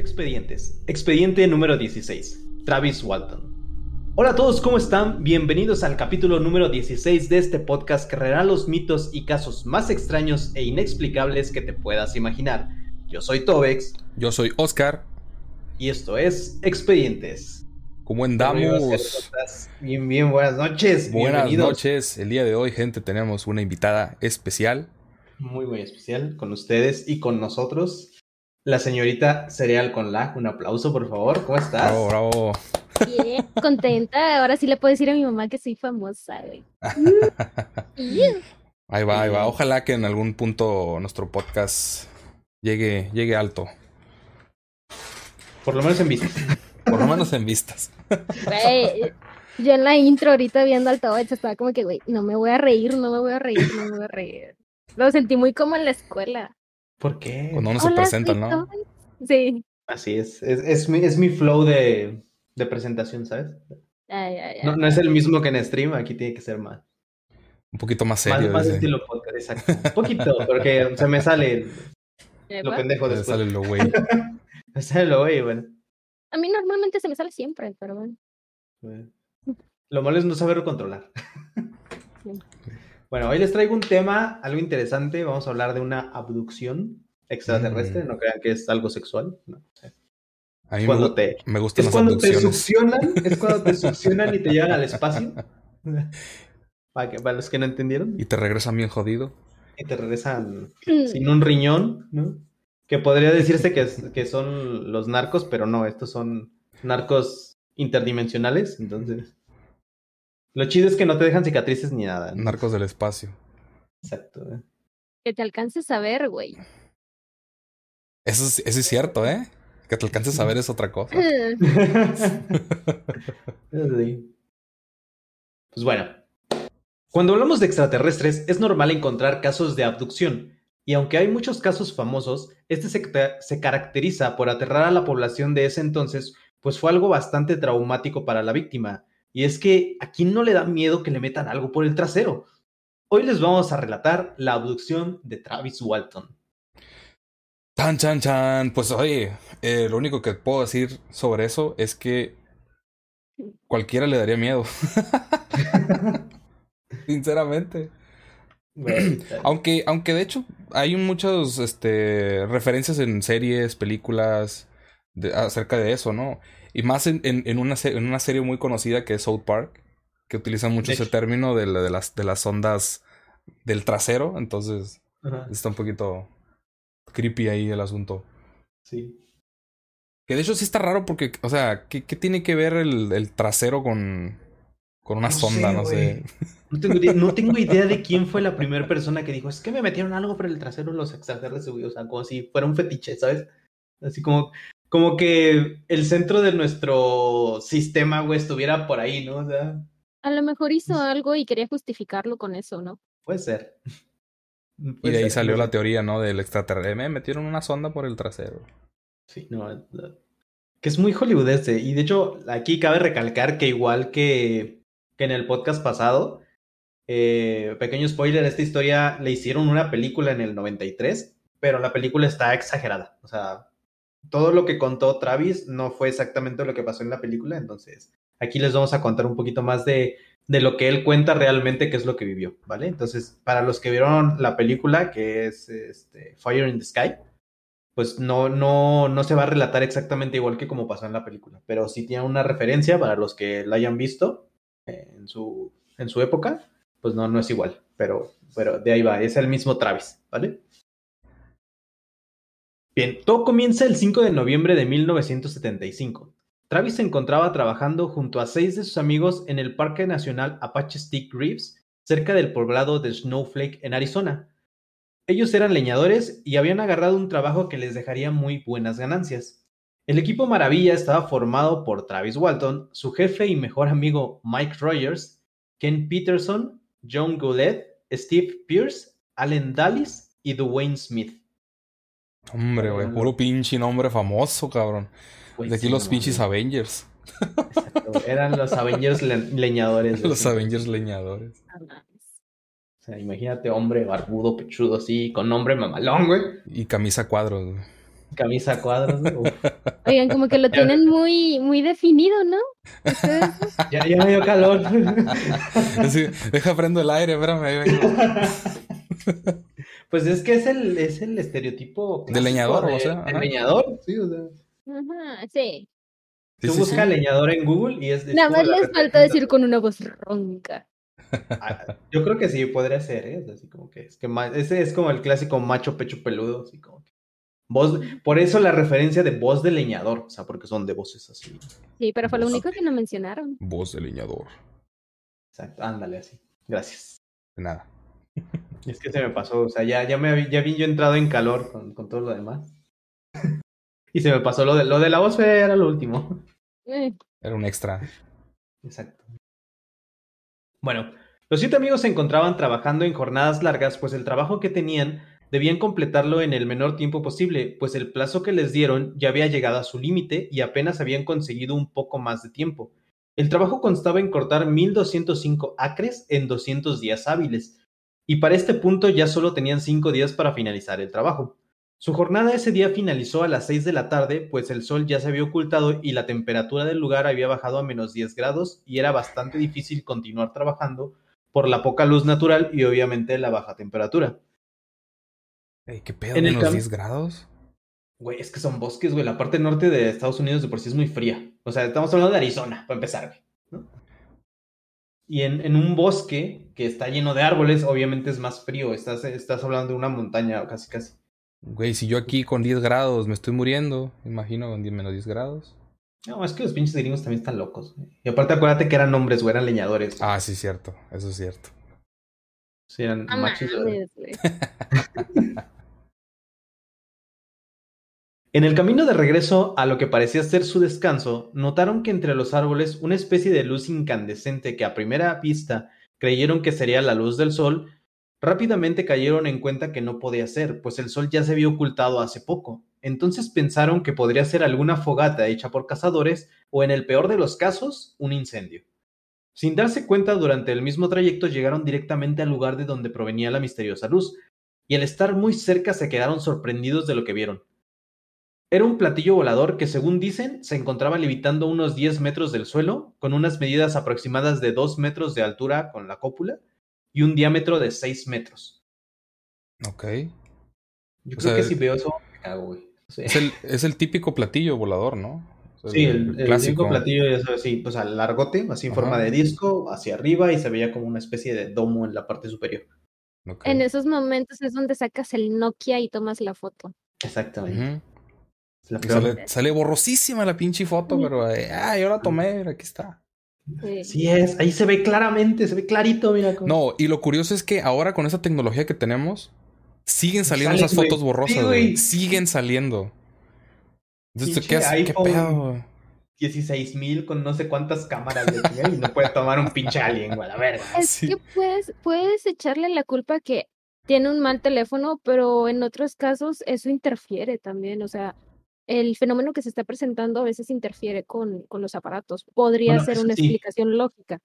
expedientes. Expediente número 16. Travis Walton. Hola a todos, ¿cómo están? Bienvenidos al capítulo número 16 de este podcast que revela los mitos y casos más extraños e inexplicables que te puedas imaginar. Yo soy Tobex. Yo soy Oscar. Y esto es Expedientes. ¿Cómo andamos? Bien, bien, buenas noches. Buenas noches. El día de hoy, gente, tenemos una invitada especial. Muy, muy especial con ustedes y con nosotros la señorita Cereal con la. Un aplauso, por favor. ¿Cómo estás? Bravo, bravo. Bien, contenta. Ahora sí le puedo decir a mi mamá que soy famosa, güey. ahí va, ahí va. Ojalá que en algún punto nuestro podcast llegue, llegue alto. Por lo menos en vistas. Por lo menos en vistas. Güey, yo en la intro ahorita viendo al Tobet estaba como que, güey, no me voy a reír, no me voy a reír, no me voy a reír. Lo sentí muy como en la escuela. ¿Por qué? Cuando uno se presenta, ¿no? Sí. Así es. Es, es, mi, es mi flow de, de presentación, ¿sabes? Ay, ay, no, no, es el mismo que en stream, aquí tiene que ser más. Un poquito más serio. Más, más estilo podcast, exacto. Un poquito, porque se me sale lo pendejo después. Me sale lo güey. me sale lo güey, bueno. A mí normalmente se me sale siempre, pero bueno. bueno. Lo malo es no saberlo controlar. Bueno, hoy les traigo un tema, algo interesante. Vamos a hablar de una abducción extraterrestre. Mm. No crean que es algo sexual. No. A mí cuando me, te, me gustan es cuando te succionan, es cuando te succionan y te llevan al espacio. Para, que, para, los que no entendieron. Y te regresan bien jodido. Y te regresan sin un riñón, ¿no? Que podría decirse que, que son los narcos, pero no, estos son narcos interdimensionales, entonces. Lo chido es que no te dejan cicatrices ni nada. Narcos del espacio. Exacto. ¿eh? Que te alcances a ver, güey. Eso es, eso es cierto, ¿eh? Que te alcances a ver es otra cosa. pues bueno. Cuando hablamos de extraterrestres, es normal encontrar casos de abducción. Y aunque hay muchos casos famosos, este se, se caracteriza por aterrar a la población de ese entonces, pues fue algo bastante traumático para la víctima y es que a quién no le da miedo que le metan algo por el trasero. Hoy les vamos a relatar la abducción de Travis Walton. Chan, chan, chan. Pues oye, eh, lo único que puedo decir sobre eso es que cualquiera le daría miedo. Sinceramente. aunque, aunque de hecho hay muchas este, referencias en series, películas acerca de eso, ¿no? Y más en, en, una, en una serie muy conocida que es South Park, que utiliza mucho ese término de, de, las, de las ondas del trasero. Entonces, está un poquito creepy ahí el asunto. Sí. Que de hecho sí está raro porque, o sea, ¿qué, qué tiene que ver el, el, trasero con, con una sonda? no sé. No tengo, no tengo, idea de quién fue la primera persona que dijo, es que me metieron algo por el trasero los extraterrestres, o sea, como si fuera un fetiche, ¿sabes? Así como, como que el centro de nuestro sistema, güey, estuviera por ahí, ¿no? O sea. A lo mejor hizo algo y quería justificarlo con eso, ¿no? Puede ser. y de ahí salió la teoría, ¿no? Del extraterrestre. Me metieron una sonda por el trasero. Sí, no. Que es muy hollywoodese. Y de hecho, aquí cabe recalcar que igual que, que en el podcast pasado, eh, pequeño spoiler, esta historia le hicieron una película en el 93, pero la película está exagerada. O sea, todo lo que contó Travis no fue exactamente lo que pasó en la película, entonces aquí les vamos a contar un poquito más de, de lo que él cuenta realmente, qué es lo que vivió, ¿vale? Entonces, para los que vieron la película, que es este, Fire in the Sky, pues no, no, no se va a relatar exactamente igual que como pasó en la película, pero sí tiene una referencia para los que la hayan visto en, su, en su época, pues no, no es igual, pero, pero de ahí va, es el mismo Travis, ¿vale? Bien, todo comienza el 5 de noviembre de 1975. Travis se encontraba trabajando junto a seis de sus amigos en el Parque Nacional Apache Stick Reefs, cerca del poblado de Snowflake en Arizona. Ellos eran leñadores y habían agarrado un trabajo que les dejaría muy buenas ganancias. El equipo Maravilla estaba formado por Travis Walton, su jefe y mejor amigo Mike Rogers, Ken Peterson, John Goulet, Steve Pierce, Allen Dallis y Dwayne Smith. Hombre, güey, puro pinche nombre famoso, cabrón. Pues de aquí los pinches Avengers. Exacto, eran los Avengers leñadores. Los Avengers leñadores. O sea, imagínate hombre barbudo, pechudo así, con nombre mamalón, güey. Y camisa cuadros, güey. Camisa cuadros. Oigan, como que lo tienen muy, muy definido, ¿no? ya, ya me dio calor. deja prendo el aire, espérame. Pues es que es el, es el estereotipo. De leñador, o sea. De leñador, sí, o sea. Ajá, sí. Tú buscas leñador en Google y es... Nada más les falta decir con una voz ronca. Ah, yo creo que sí, podría ser, ¿eh? Así como que es que ese es como el clásico macho pecho peludo, así como que voz, por eso la referencia de voz de leñador, o sea, porque son de voces así. Sí, pero fue lo único que no mencionaron. Voz de leñador. Exacto, ándale así. Gracias. De nada. Es que se me pasó, o sea, ya, ya me ya vi yo entrado en calor con, con todo lo demás. y se me pasó lo de lo de la voz era lo último. Eh. Era un extra. Exacto. Bueno, los siete amigos se encontraban trabajando en jornadas largas, pues el trabajo que tenían debían completarlo en el menor tiempo posible, pues el plazo que les dieron ya había llegado a su límite y apenas habían conseguido un poco más de tiempo. El trabajo constaba en cortar 1205 acres en 200 días hábiles, y para este punto ya solo tenían cinco días para finalizar el trabajo. Su jornada ese día finalizó a las 6 de la tarde, pues el sol ya se había ocultado y la temperatura del lugar había bajado a menos 10 grados y era bastante difícil continuar trabajando por la poca luz natural y obviamente la baja temperatura. ¿Qué pedo? ¿En ¿Menos 10 grados? Güey, es que son bosques, güey. La parte norte de Estados Unidos de por sí es muy fría. O sea, estamos hablando de Arizona, para empezar, güey. Y en, en, un bosque que está lleno de árboles, obviamente es más frío. Estás, estás hablando de una montaña casi, casi. Güey, si yo aquí con 10 grados me estoy muriendo, imagino con 10 menos 10 grados. No, es que los pinches gringos también están locos. Y aparte acuérdate que eran hombres o eran leñadores. Ah, sí, cierto. Eso es cierto. Sí, eran machos. en el camino de regreso a lo que parecía ser su descanso, notaron que entre los árboles una especie de luz incandescente que a primera vista creyeron que sería la luz del sol Rápidamente cayeron en cuenta que no podía ser, pues el sol ya se había ocultado hace poco. Entonces pensaron que podría ser alguna fogata hecha por cazadores o, en el peor de los casos, un incendio. Sin darse cuenta, durante el mismo trayecto llegaron directamente al lugar de donde provenía la misteriosa luz, y al estar muy cerca se quedaron sorprendidos de lo que vieron. Era un platillo volador que, según dicen, se encontraba levitando unos 10 metros del suelo, con unas medidas aproximadas de 2 metros de altura con la cópula, y un diámetro de 6 metros. Ok. Yo creo que si veo eso, me cago, güey. Es, el, es, el, típico platillo volador, ¿no? sí, el, típico platillo es así, pues al largote, así en forma de disco, hacia arriba y se veía como una especie de domo en la parte superior. En esos momentos es donde sacas el Nokia y tomas la foto. Exactamente. Sale, borrosísima la pinche foto, pero eh, ah, yo la tomé, aquí está. Sí. es, ahí se ve claramente, se ve clarito, mira. No, y lo curioso es que ahora con esa tecnología que tenemos, siguen saliendo esas fotos borrosas, güey. Siguen saliendo. Entonces, ¿qué, ¿qué pedo? 16 mil con no sé cuántas cámaras de y no puede tomar un pinche alien, güey, la verga. Es que puedes, puedes echarle la culpa que tiene un mal teléfono, pero en otros casos eso interfiere también, o sea, el fenómeno que se está presentando a veces interfiere con, con los aparatos. Podría ser una explicación lógica.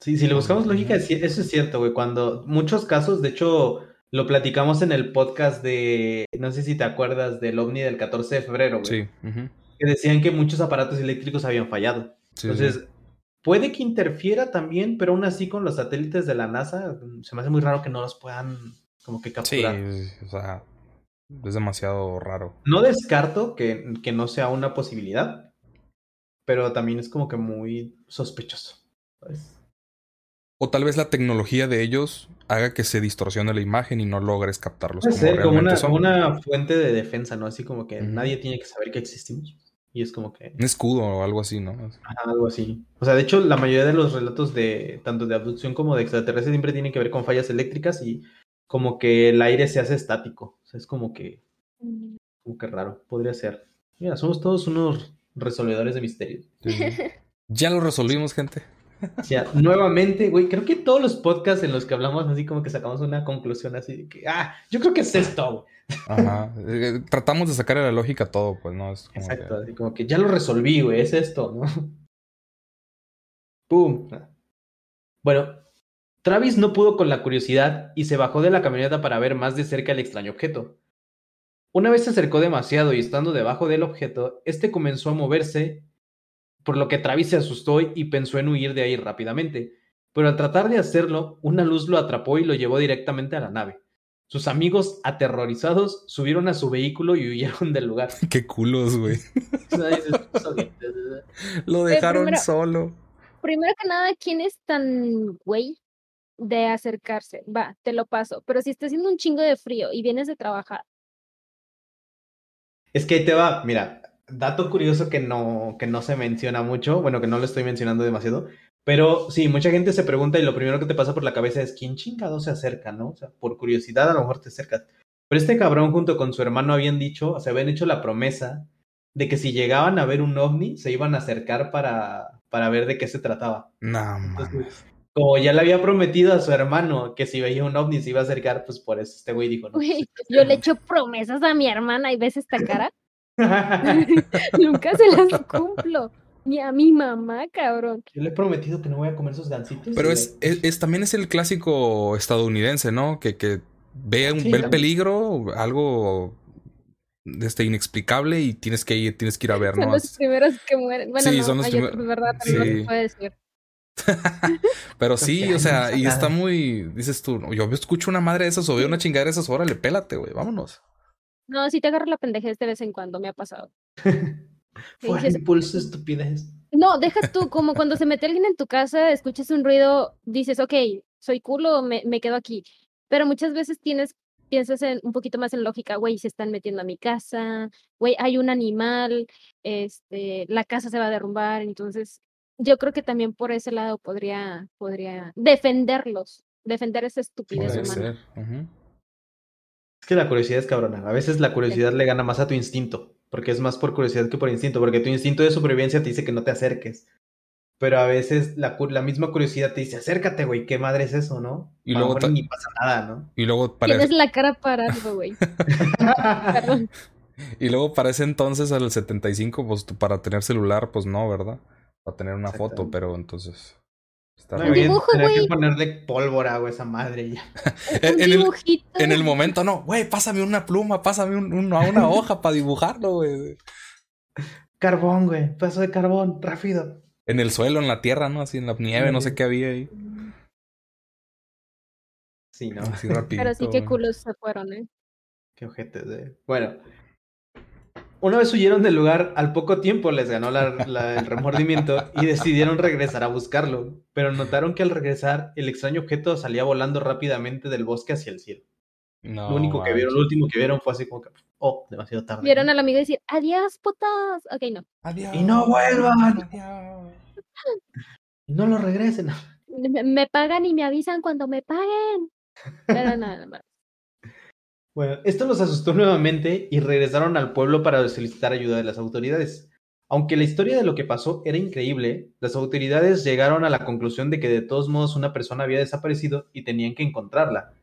Sí, si le buscamos lógica, eso es cierto, güey. Cuando muchos casos, de hecho, lo platicamos en el podcast de, no sé si te acuerdas del ovni del 14 de febrero, güey. Sí. Que decían que muchos aparatos eléctricos habían fallado. Entonces, puede que interfiera también, pero aún así con los satélites de la NASA, se me hace muy raro que no los puedan como que capturar. Sí, o sea, es demasiado raro. No descarto que, que no sea una posibilidad, pero también es como que muy sospechoso. O tal vez la tecnología de ellos haga que se distorsione la imagen y no logres captarlos. Puede como, ser, como una, una, fuente de defensa, ¿no? Así como que nadie tiene que saber que existimos. Y es como que. Un escudo o algo así, ¿no? algo así. O sea, de hecho, la mayoría de los relatos de tanto de abducción como de extraterrestres siempre tienen que ver con fallas eléctricas y como que el aire se hace estático. O sea, es como que, mm. como que raro. Podría ser. Mira, somos todos unos resolvedores de misterios. ya lo resolvimos, gente. Ya, nuevamente, güey, creo que todos los podcasts en los que hablamos así como que sacamos una conclusión así de que, ah, yo creo que es esto. Ajá. Eh, tratamos de sacar la lógica a todo, pues, ¿no? Es Exacto, así como que ya lo resolví, güey, es esto, ¿no? ¡Pum! Bueno, Travis no pudo con la curiosidad y se bajó de la camioneta para ver más de cerca el extraño objeto. Una vez se acercó demasiado y estando debajo del objeto, este comenzó a moverse, por lo que Travis se asustó y pensó en huir de ahí rápidamente. Pero al tratar de hacerlo, una luz lo atrapó y lo llevó directamente a la nave. Sus amigos, aterrorizados, subieron a su vehículo y huyeron del lugar. Qué culos, güey. lo dejaron solo. Primero que nada, ¿quién es tan güey de acercarse? Va, te lo paso. Pero si está haciendo un chingo de frío y vienes de trabajar, es que ahí te va, mira, dato curioso que no, que no se menciona mucho, bueno, que no lo estoy mencionando demasiado, pero sí, mucha gente se pregunta y lo primero que te pasa por la cabeza es quién chingado se acerca, ¿no? O sea, por curiosidad a lo mejor te acercas. Pero este cabrón junto con su hermano habían dicho, o sea, habían hecho la promesa de que si llegaban a ver un ovni, se iban a acercar para, para ver de qué se trataba. No, como ya le había prometido a su hermano que si veía un ovni se iba a acercar, pues por eso este güey dijo, no. Yo le echo promesas a mi hermana y ves esta cara. Nunca se las cumplo. Ni a mi mamá, cabrón. Yo le he prometido que no voy a comer esos gancitos. Pero es, es, también es el clásico estadounidense, ¿no? Que, que ve, un, ve el peligro, algo este inexplicable y tienes que ir, tienes que ir a ver, ¿no? Son los primeros que mueren. Bueno, sí, son los primeros. verdad, también sí. puede decir. Pero sí, o sea, y está muy, dices tú, yo escucho una madre de esas o veo una chingadera de esas, órale, pélate, güey, vámonos. No, si te agarro la pendejez de vez en cuando, me ha pasado. Fue impulso estupidez. No, deja tú, como cuando se mete alguien en tu casa, escuchas un ruido, dices, ok, soy culo, me, me quedo aquí. Pero muchas veces tienes, piensas en, un poquito más en lógica, güey, se están metiendo a mi casa, güey, hay un animal, este, la casa se va a derrumbar, entonces yo creo que también por ese lado podría, podría defenderlos, defender esa estupidez humana. Es que la curiosidad es cabrona. A veces la curiosidad le gana más a tu instinto, porque es más por curiosidad que por instinto, porque tu instinto de supervivencia te dice que no te acerques. Pero a veces la, la misma curiosidad te dice, acércate, güey, qué madre es eso, ¿no? Y luego ni pasa nada, ¿no? Y luego para... Tienes la cara para algo, güey. Perdón. Y luego para ese entonces, al 75, pues para tener celular, pues no, ¿verdad? Para tener una foto, pero entonces. Está no, bien, que ponerle pólvora, güey, esa madre ya. en, el, en, el, momento, no, güey, pásame una pluma, pásame un, una hoja para dibujarlo, güey. Carbón, güey, paso de carbón, rápido. En el suelo, en la tierra, ¿no? Así en la nieve, no sé qué había ahí. Sí, ¿no? Así rapidito, Pero sí, qué culos se fueron, ¿eh? Qué ojetes de. Bueno, una vez huyeron del lugar, al poco tiempo les ganó el remordimiento y decidieron regresar a buscarlo, pero notaron que al regresar el extraño objeto salía volando rápidamente del bosque hacia el cielo. lo único que vieron, lo último que vieron fue así como que, oh, demasiado tarde. Vieron al amigo decir, adiós, putos. Ok, no. Adiós. Y no vuelvan. Y no lo regresen. Me, me, pagan y me avisan cuando me paguen. Pero nada más. Bueno, esto los asustó nuevamente y regresaron al pueblo para solicitar ayuda de las autoridades. Aunque la historia de lo que pasó era increíble, las autoridades llegaron a la conclusión de que de todos modos una persona había desaparecido y tenían que encontrarla.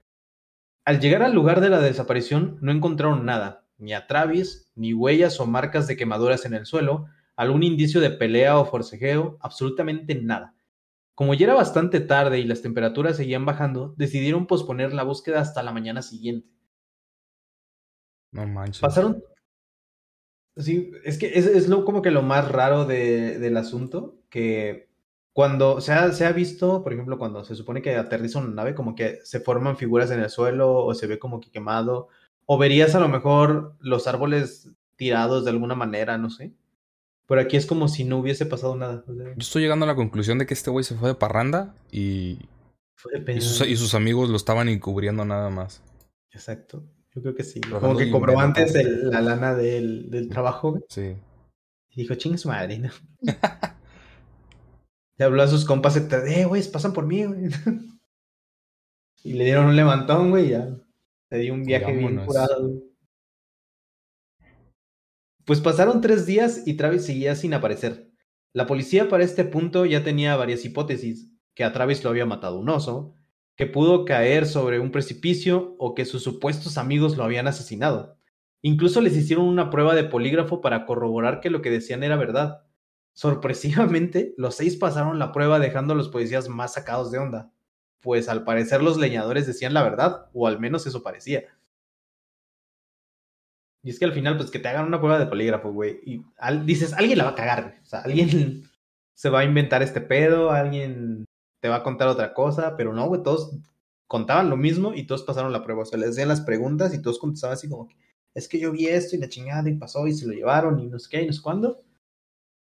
Al llegar al lugar de la desaparición no encontraron nada, ni a Travis, ni huellas o marcas de quemaduras en el suelo, algún indicio de pelea o forcejeo, absolutamente nada. Como ya era bastante tarde y las temperaturas seguían bajando, decidieron posponer la búsqueda hasta la mañana siguiente. No manches. Pasaron. Sí, es que es, es lo, como que lo más raro de, del asunto, que cuando se ha, se ha visto, por ejemplo, cuando se supone que aterriza una nave, como que se forman figuras en el suelo o se ve como que quemado, o verías a lo mejor los árboles tirados de alguna manera, no sé. Pero aquí es como si no hubiese pasado nada. Yo estoy llegando a la conclusión de que este güey se fue de parranda y, y, sus, y sus amigos lo estaban encubriendo nada más. Exacto. Yo creo que sí. Como que cobró antes la lana del, del trabajo. Sí. Y dijo, ching su madre, ¿no? le habló a sus compas, eh, güey, pasan por mí, güey. y le dieron un levantón, güey, ya. Le dio un viaje bien curado. Pues pasaron tres días y Travis seguía sin aparecer. La policía para este punto ya tenía varias hipótesis, que a Travis lo había matado un oso, que pudo caer sobre un precipicio o que sus supuestos amigos lo habían asesinado. Incluso les hicieron una prueba de polígrafo para corroborar que lo que decían era verdad. Sorpresivamente, los seis pasaron la prueba dejando a los policías más sacados de onda, pues al parecer los leñadores decían la verdad, o al menos eso parecía. Y es que al final, pues que te hagan una prueba de polígrafo, güey. Y dices, alguien la va a cagar. O sea, alguien se va a inventar este pedo, alguien te va a contar otra cosa, pero no, güey, todos contaban lo mismo y todos pasaron la prueba. O sea, les decían las preguntas y todos contestaban así como que, es que yo vi esto y la chingada y pasó y se lo llevaron y no sé qué y no sé cuándo.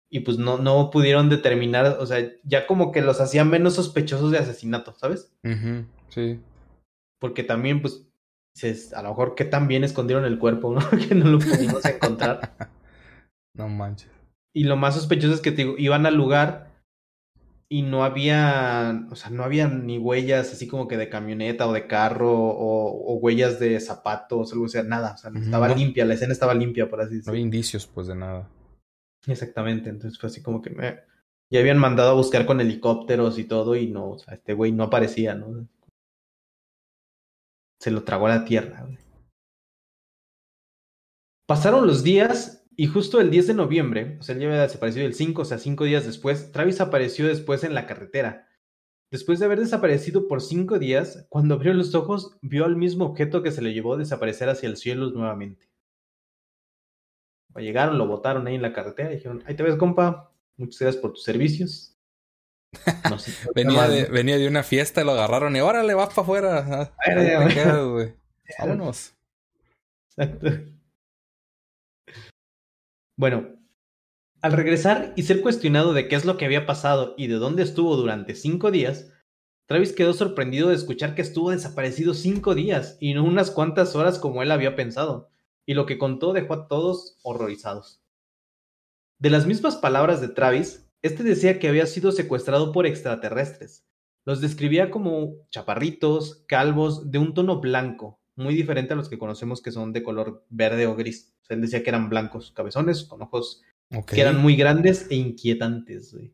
Y pues no, no pudieron determinar, o sea, ya como que los hacían menos sospechosos de asesinato, ¿sabes? sí. Porque también, pues, a lo mejor que tan bien escondieron el cuerpo, ¿no? que no lo pudimos encontrar. no manches. Y lo más sospechoso es que te digo, iban al lugar y no había, o sea, no había ni huellas así como que de camioneta o de carro o, huellas de zapatos, algo, o sea, nada, o sea, estaba limpia, la escena estaba limpia, por así decirlo. No había indicios, pues, de nada. Exactamente, entonces fue así como que me... Ya habían mandado a buscar con helicópteros y todo y no, o sea, este güey no aparecía, ¿no? Se lo tragó a la tierra, güey. Pasaron los días y justo el 10 de noviembre, o sea, él ya había desaparecido el 5, o sea, cinco días después, Travis apareció después en la carretera. Después de haber desaparecido por cinco días, cuando abrió los ojos, vio al mismo objeto que se le llevó a desaparecer hacia el cielo nuevamente. Llegaron, lo botaron ahí en la carretera y dijeron, ahí te ves, compa, muchas gracias por tus servicios. venía, de, venía de una fiesta, lo agarraron y órale, vas para afuera. Vámonos. Exacto. Bueno, al regresar y ser cuestionado de qué es lo que había pasado y de dónde estuvo durante cinco días, Travis quedó sorprendido de escuchar que estuvo desaparecido cinco días y no unas cuantas horas como él había pensado, y lo que contó dejó a todos horrorizados. De las mismas palabras de Travis, este decía que había sido secuestrado por extraterrestres. Los describía como chaparritos, calvos, de un tono blanco, muy diferente a los que conocemos que son de color verde o gris. O sea, él decía que eran blancos, cabezones, con ojos que eran muy grandes e inquietantes, güey.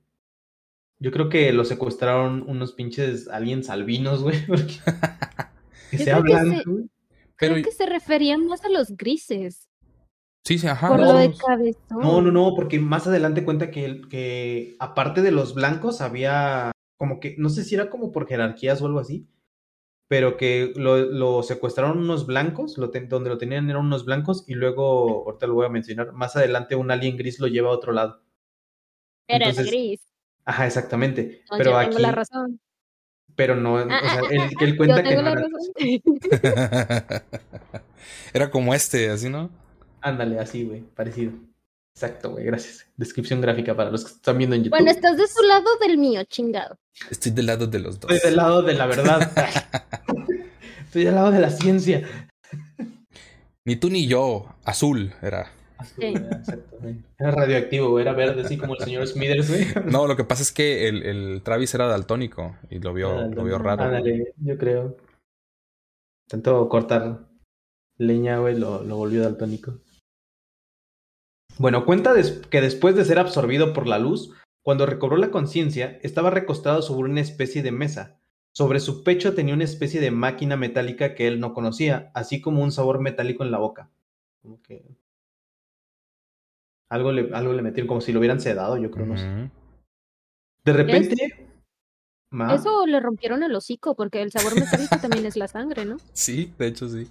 Yo creo que lo secuestraron unos pinches aliens albinos, güey, porque que sea blanco, güey. Pero... Creo que se referían más a los grises. Sí, sí, ajá. Por lo de cabezón. No, no, no, porque más adelante cuenta que, que aparte de los blancos había como que, no sé si era como por jerarquías o algo así, pero que lo, lo secuestraron unos blancos, lo donde lo tenían eran unos blancos, y luego, ahorita lo voy a mencionar, más adelante un alien gris lo lleva a otro lado. Era el gris. Ajá, exactamente. pero aquí, tengo la razón. Pero no, o sea, él, él cuenta que no era. era como este, así, ¿no? Ándale, así, güey, parecido. Exacto, güey, gracias. Descripción gráfica para los que están viendo en YouTube. Bueno, estás de su lado del mío, chingado. Estoy del lado de los dos. Estoy del lado de la verdad. Estoy del lado de la ciencia. Ni tú ni yo, azul era. Azul, exacto, Era radioactivo, era verde, así como el señor Smithers, güey. No, lo que pasa es que el, el Travis era daltónico y lo vio, lo vio raro. Ándale, yo creo. Intentó cortar leña, güey, lo, lo volvió daltónico. Bueno, cuenta que después de ser absorbido por la luz, cuando recobró la conciencia, estaba recostado sobre una especie de mesa. Sobre su pecho tenía una especie de máquina metálica que él no conocía, así como un sabor metálico en la boca. Como que. Algo le, algo le metieron, como si lo hubieran sedado, yo creo, no sé. De repente. Eso le rompieron el hocico, porque el sabor metálico también es la sangre, ¿no? Sí, de hecho sí.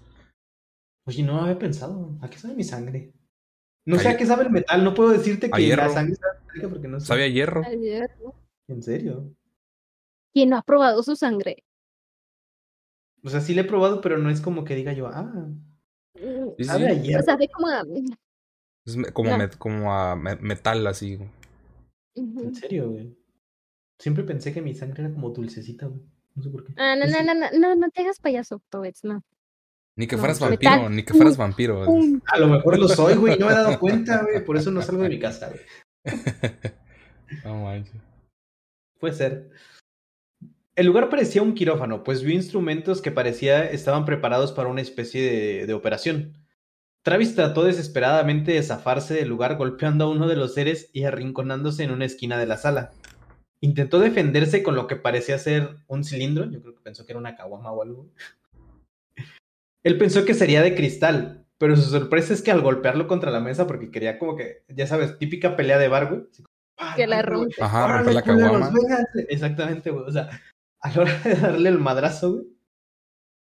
Oye, no había pensado. ¿A qué sabe mi sangre? No sé a qué sabe el metal, no puedo decirte que la sangre sabe porque no sé. Sabe a hierro. ¿En serio? ¿Quién no ha probado su sangre? O sea, sí le he probado, pero no es como que diga yo, ah. sabe a hierro. sabe como a. Es como, como a metal, así. ¿En serio, güey? Siempre pensé que mi sangre era como dulcecita, güey. No sé por qué. Ah, no, no, no, no, no, no te hagas payaso, Tobets, no. Ni que fueras vampiro, ni que fueras vampiro. A lo mejor lo soy, güey, no me he dado cuenta, güey, por eso no salgo de mi casa, güey. No manches. Puede ser. El lugar parecía un quirófano, pues vio instrumentos que parecía estaban preparados para una especie de, de operación. Travis trató desesperadamente de zafarse del lugar golpeando a uno de los seres y arrinconándose en una esquina de la sala. Intentó defenderse con lo que parecía ser un cilindro, yo creo que pensó que era una caguama o algo. Él pensó que sería de cristal, pero su sorpresa es que al golpearlo contra la mesa, porque quería como que, ya sabes, típica pelea de bar, güey. que la rompe. Ajá, rompe la caguama. Exactamente, güey. O sea, a la hora de darle el madrazo, güey,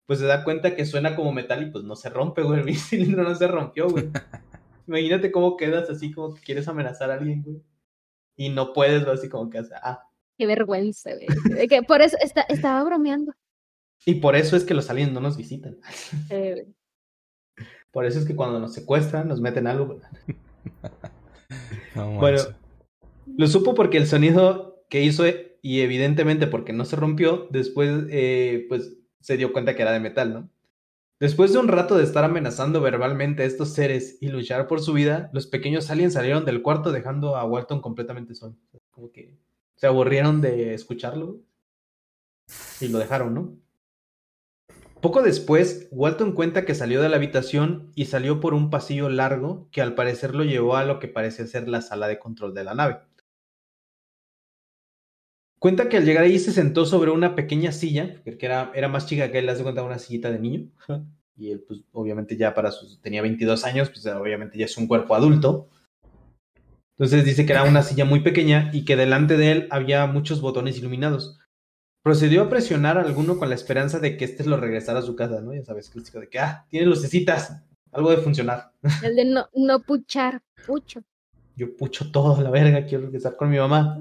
pues se da cuenta que suena como metal y pues no se rompe, güey. El cilindro no se rompió, güey. Imagínate cómo quedas así como que quieres amenazar a alguien, güey. Y no puedes, así como que, ah. Qué vergüenza, güey. Que por eso estaba bromeando. Y por eso es que los aliens no nos visitan. por eso es que cuando nos secuestran, nos meten algo. bueno, lo supo porque el sonido que hizo y evidentemente porque no se rompió, después eh, pues se dio cuenta que era de metal, ¿no? Después de un rato de estar amenazando verbalmente a estos seres y luchar por su vida, los pequeños aliens salieron del cuarto dejando a Walton completamente solo. Como que se aburrieron de escucharlo y lo dejaron, ¿no? Poco después, Walton cuenta que salió de la habitación y salió por un pasillo largo que al parecer lo llevó a lo que parece ser la sala de control de la nave. Cuenta que al llegar ahí se sentó sobre una pequeña silla, que era, era más chica que él, hace cuenta una sillita de niño. Y él, pues, obviamente ya para sus, tenía 22 años, pues obviamente ya es un cuerpo adulto. Entonces dice que era una silla muy pequeña y que delante de él había muchos botones iluminados. Procedió a presionar a alguno con la esperanza de que éste lo regresara a su casa, ¿no? Ya sabes, clásico de que, ah, tiene lucecitas, algo de funcionar. El de no, no puchar, pucho. Yo pucho todo, la verga, quiero regresar con mi mamá.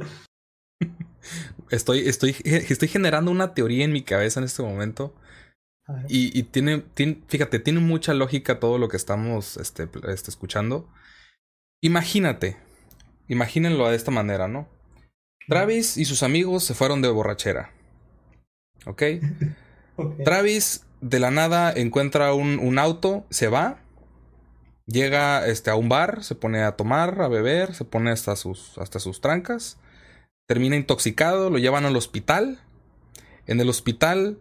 Estoy, estoy, estoy generando una teoría en mi cabeza en este momento. Y, tiene, fíjate, tiene mucha lógica todo lo que estamos este, este, escuchando. Imagínate, imagínenlo de esta manera, ¿no? Travis y sus amigos se fueron de borrachera. ¿Ok? Travis de la nada encuentra un, un, auto, se va, llega este, a un bar, se pone a tomar, a beber, se pone hasta sus, hasta sus trancas termina intoxicado, lo llevan al hospital. En el hospital,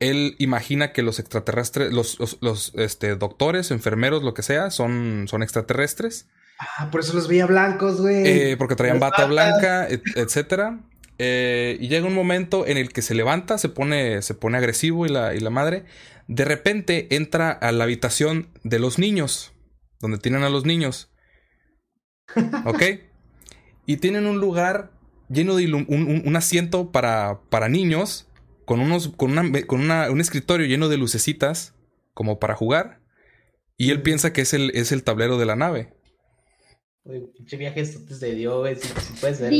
él imagina que los extraterrestres, los, los, este, doctores, enfermeros, lo que sea, son, son extraterrestres. Ah, por eso los veía blancos, güey. Eh, porque traían bata blanca, etcétera. Eh, y llega un momento en el que se levanta, se pone, se pone agresivo y la, y la madre. De repente entra a la habitación de los niños, donde tienen a los niños. ¿Ok? y tienen un lugar lleno de un, asiento para, para niños, con, unos, con, una, con un escritorio lleno de lucecitas, como para jugar. Y él piensa que es el, es el tablero de la nave. Uy, pinche viaje esto te dio, güey, si, puede ser.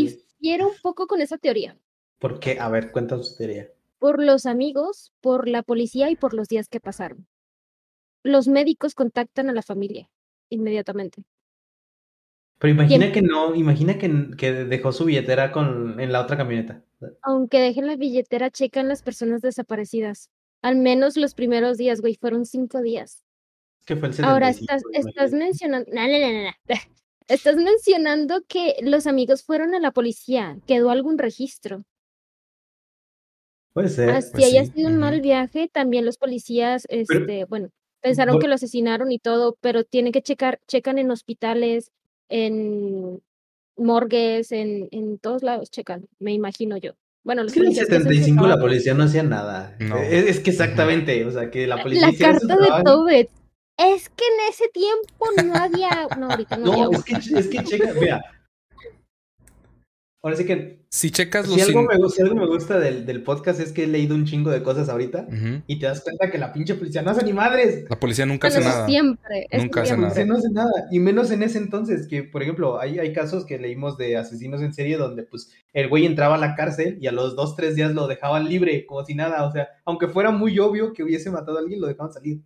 Difiero un poco con esa teoría. ¿Por qué? A ver, cuéntanos tu teoría. Por los amigos, por la policía y por los días que pasaron. Los médicos contactan a la familia inmediatamente. Pero imagina que no, imagina que, que, dejó su billetera con, en la otra camioneta. Aunque dejen la billetera, checan las personas desaparecidas. Al menos los primeros días, güey, fueron cinco días. ¿Qué fue el Ahora estás, estás mencionando. No, no, no, estás mencionando que los amigos fueron a la policía. ¿Quedó algún registro? Puede ser. Así pues haya sido un mal viaje, también los policías, este, bueno, pensaron que lo asesinaron y todo, pero tienen que checar, checan en hospitales, en morgues, en, en todos lados checan, me imagino yo. Bueno, los es que en el 75 la policía no hacía nada. Es, que exactamente, o sea, que la policía. La carta de Tobet. Es que en ese tiempo no había. No, ahorita no, no es, que, es que checa, vea, Ahora sí que. Si checas si algo, me, si algo me gusta del, del, podcast es que he leído un chingo de cosas ahorita y te das cuenta que la pinche policía no hace ni madres. La policía nunca hace nada. Siempre. Nunca hace nada. No hace nada. Y menos en ese entonces, que por ejemplo, hay, hay casos que leímos de asesinos en serie donde pues el güey entraba a la cárcel y a los dos, tres días lo dejaban libre, como si nada. O sea, aunque fuera muy obvio que hubiese matado a alguien, lo dejaban salir.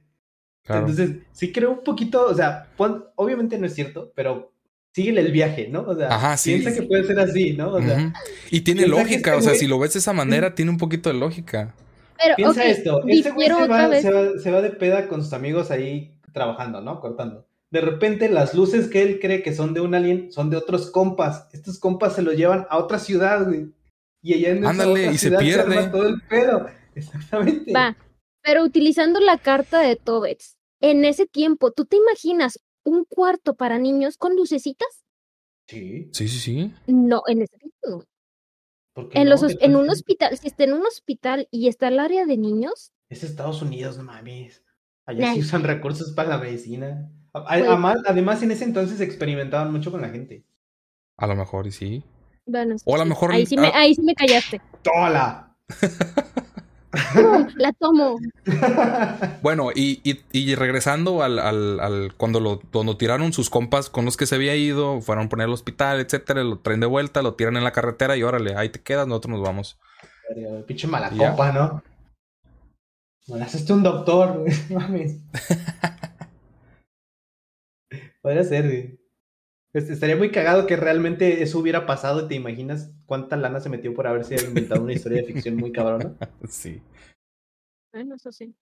Entonces, sí creo un poquito, o sea, obviamente no es cierto, pero síguele el viaje, ¿no? O sea, piensa que puede ser así, ¿no? O sea, Y tiene lógica, este o sea, si lo ves de esa manera, tiene un poquito de lógica. Pero, piensa esto, este güey se va, se, va, de peda con sus amigos ahí trabajando, ¿no? Cortando. De repente las luces que él cree que son de un alien son de otros compas. Estos compas se los llevan a otra ciudad, güey. Y allá en esa otra y ciudad se pierde. todo el pedo. Exactamente. Va, pero utilizando la carta de Tobets, en ese tiempo, ¿tú te imaginas un cuarto para niños con lucecitas? Sí. Sí, sí, sí. No, en ese no. En, los, en un hospital, si está en un hospital y está el área de niños. Es Estados Unidos, no mames. Allá sí usan recursos para la medicina. Pues además, además, en ese entonces experimentaban mucho con la gente. A lo mejor, y sí. Bueno, o a lo mejor. Ahí sí, me, ahí sí me callaste. ¡Tola! La tomo. Bueno, y, y, regresando al, al, al, cuando lo cuando tiraron sus compas con los que se había ido, fueron a poner al hospital, etcétera, lo traen de vuelta, lo tiran en la carretera y órale, ahí te quedas, nosotros nos vamos. Pinche mala copa, ¿no? Bueno, haces un doctor, güey. Mames. Podría ser, güey. Este, estaría muy cagado que realmente eso hubiera pasado y te imaginas cuánta lana se metió por haberse inventado una historia de ficción muy cabrona. Sí. Bueno, eso sí.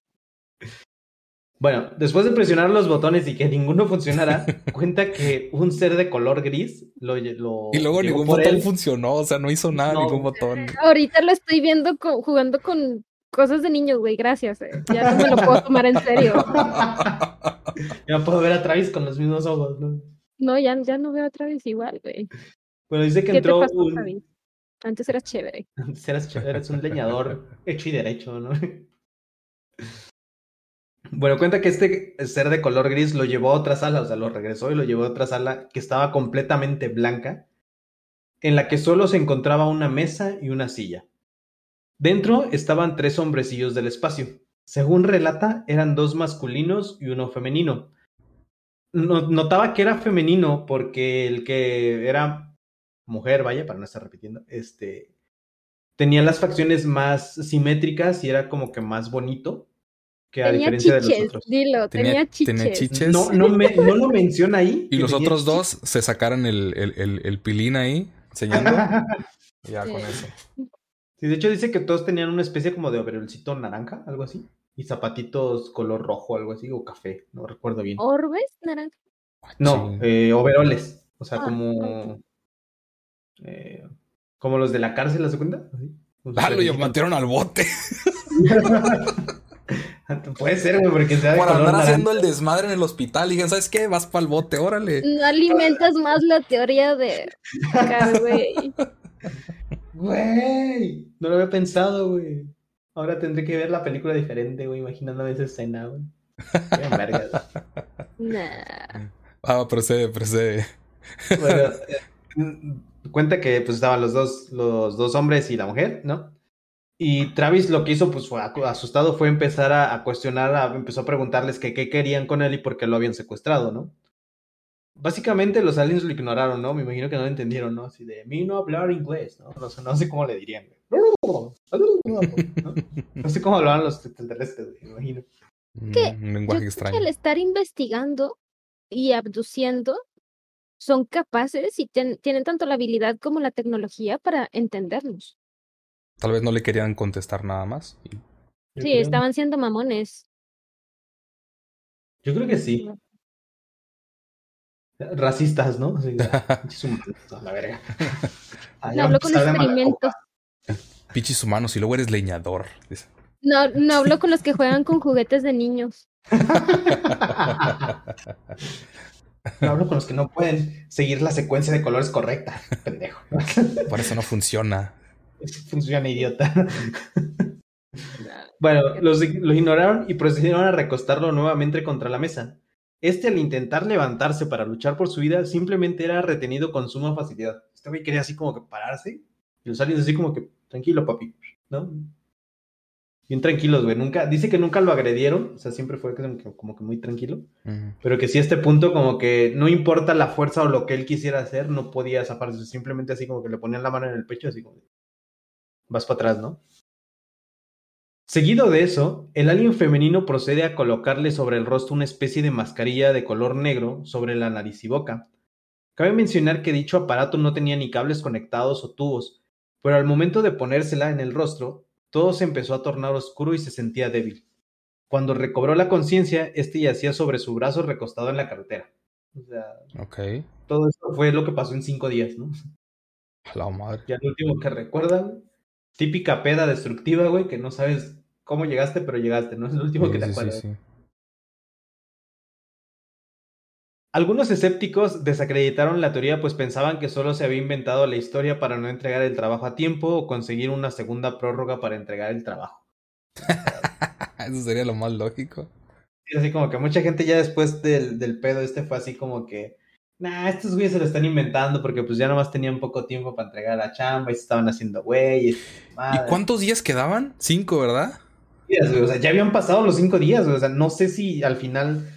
Bueno, después de presionar los botones y que ninguno funcionara, cuenta que un ser de color gris lo. lo y luego ningún botón funcionó, o sea, no hizo nada, ningún botón. Ahorita lo estoy viendo jugando con cosas de niños, güey, gracias. Eh. Ya no me lo puedo tomar en serio. ya puedo ver a Travis con los mismos ojos, ¿no? No, ya, ya no veo a Travis igual, güey. Bueno, dice que entró un... Antes eras chévere. Antes eras chévere, eres un leñador hecho y derecho, ¿no? Bueno, cuenta que este ser de color gris lo llevó a otra sala, o sea, lo regresó y lo llevó a otra sala que estaba completamente blanca, en la que solo se encontraba una mesa y una silla. Dentro estaban tres hombrecillos del espacio. Según relata, eran dos masculinos y uno femenino. Notaba que era femenino porque el que era mujer, vaya, para no estar repitiendo, este, tenía las facciones más simétricas y era como que más bonito que a diferencia de los otros. Dilo, tenía, chiches. No, no, me, no, lo menciona ahí. Y los otros dos se sacaron el, el, el, pilín ahí, enseñando. ya con eso. Sí, de hecho dice que todos tenían una especie como de overolcito naranja, algo así. Y zapatitos color rojo, algo así, o café, no recuerdo bien. ¿Orbes naranja? No, eh, overoles. O sea, ah, como. Eh, como los de la cárcel, ¿la segunda? Ah, lo metieron al bote. Puede ser, güey, porque se Por andar haciendo el desmadre en el hospital. Y ¿sabes qué? Vas para el bote, órale. No alimentas más la teoría de. güey. Güey. No lo había pensado, güey. Ahora tendré que ver la película diferente, güey, imaginándome esa escena, güey. Qué vergas. Nah. Ah, procede, procede. Bueno, eh, cuenta que pues estaban los dos, los dos hombres y la mujer, ¿no? Y Travis lo que hizo, pues fue asustado, fue empezar a, cuestionar, empezó a preguntarles que qué querían con él y por qué lo habían secuestrado, ¿no? Básicamente los aliens lo ignoraron, ¿no? Me imagino que no lo entendieron, ¿no? Así de, mí no hablar inglés, ¿no? No sé, no sé cómo le dirían. ¿No? sé cómo hablaban los extraterrestres, me imagino. Que un lenguaje extraño. al estar investigando y abduciendo, son capaces y tienen tanto la habilidad como la tecnología para entendernos. Tal vez no le querían contestar nada más. Sí, estaban siendo mamones. Yo creo que sí. Racistas, ¿no? la verga. no hablo con experimentos. Pichis humanos y luego eres leñador. No, no hablo con los que juegan con juguetes de niños. No hablo con los que no pueden seguir la secuencia de colores correcta, pendejo. Por eso no funciona. Funciona idiota. bueno, los, ignoraron y procedieron a recostarlo nuevamente contra la mesa. Este, al intentar levantarse para luchar por su vida, simplemente era retenido con suma facilidad. Este güey quería así como que pararse y los aliens así como que, tranquilo, papi, ¿no? Bien tranquilos, güey. Nunca, dice que nunca lo agredieron, o sea, siempre fue como que muy tranquilo. Pero que sí, a este punto, como que no importa la fuerza o lo que él quisiera hacer, no podía zafarse. Simplemente así como que le ponían la mano en el pecho, así como vas para atrás, ¿no? Seguido de eso, el alien femenino procede a colocarle sobre el rostro una especie de mascarilla de color negro sobre la nariz y boca. Cabe mencionar que dicho aparato no tenía ni cables conectados o tubos, pero al momento de ponérsela en el rostro, todo se empezó a tornar oscuro y se sentía débil. Cuando recobró la conciencia, este yacía sobre su brazo recostado en la carretera. O sea, todo esto fue lo que pasó en cinco días, ¿no? La madre. Ya lo último que recuerdan, típica peda destructiva, güey, que no sabes cómo llegaste, pero llegaste, ¿no? Es lo último que te acuerdas. Algunos escépticos desacreditaron la teoría pues pensaban que solo se había inventado la historia para no entregar el trabajo a tiempo o conseguir una segunda prórroga para entregar el trabajo. Eso sería lo más lógico. así como que mucha gente ya después del, del pedo este fue así como que, nah, estos güeyes se lo están inventando porque pues ya nomás tenían poco tiempo para entregar la chamba y se estaban haciendo güeyes. ¿Y cuántos días quedaban? Cinco, ¿verdad? días, O sea, ya habían pasado los cinco días, O sea, no sé si al final.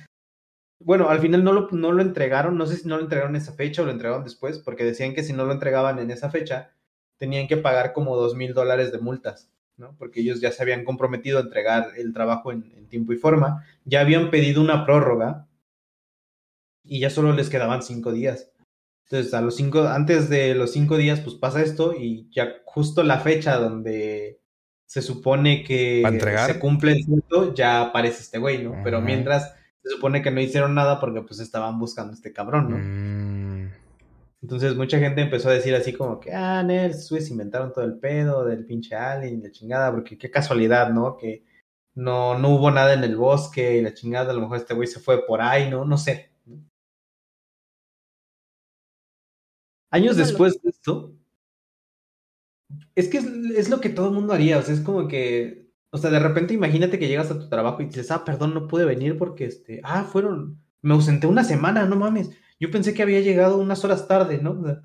Bueno, al final no lo, no lo entregaron. No sé si no lo entregaron en esa fecha o lo entregaron después, porque decían que si no lo entregaban en esa fecha, tenían que pagar como dos mil dólares de multas. ¿no? Porque ellos ya se habían comprometido a entregar el trabajo en, en, tiempo y forma, ya habían pedido una prórroga y ya solo les quedaban cinco días. Entonces, a los cinco, antes de los cinco días, pues pasa esto y ya justo la fecha donde se supone que se cumple el punto, ya aparece este güey, ¿no? Pero mientras se supone que no hicieron nada porque pues estaban buscando a este cabrón, ¿no? Mm. Entonces mucha gente empezó a decir así como que, ah, Nerds, se inventaron todo el pedo del pinche alien y la chingada, porque qué casualidad, ¿no? Que no, no hubo nada en el bosque y la chingada, a lo mejor este güey se fue por ahí, ¿no? No sé. Años después de esto, es que es, lo que todo el mundo haría, o sea, es como que, o sea, de repente imagínate que llegas a tu trabajo y dices, ah, perdón, no pude venir porque, este, ah, fueron, me ausenté una semana, no mames, yo pensé que había llegado unas horas tarde, ¿no?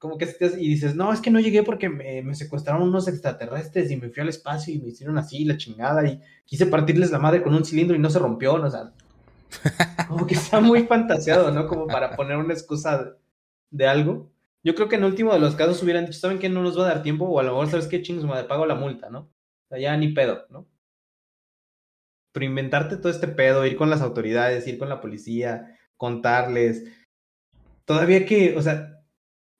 como que y dices, no, es que no llegué porque me, me, secuestraron unos extraterrestres y me fui al espacio y me hicieron así la chingada y quise partirles la madre con un cilindro y no se rompió, ¿no? O sea, como que está muy fantaseado, ¿no? Como para poner una excusa de algo. Yo creo que en último de los casos hubieran dicho, ¿saben que no nos va a dar tiempo? O a lo mejor, ¿sabes qué chingos? Me pago la multa, ¿no? Sea, ya ni pedo, ¿no? Pero inventarte todo este pedo, ir con las autoridades, ir con la policía, contarles. Todavía que, o sea,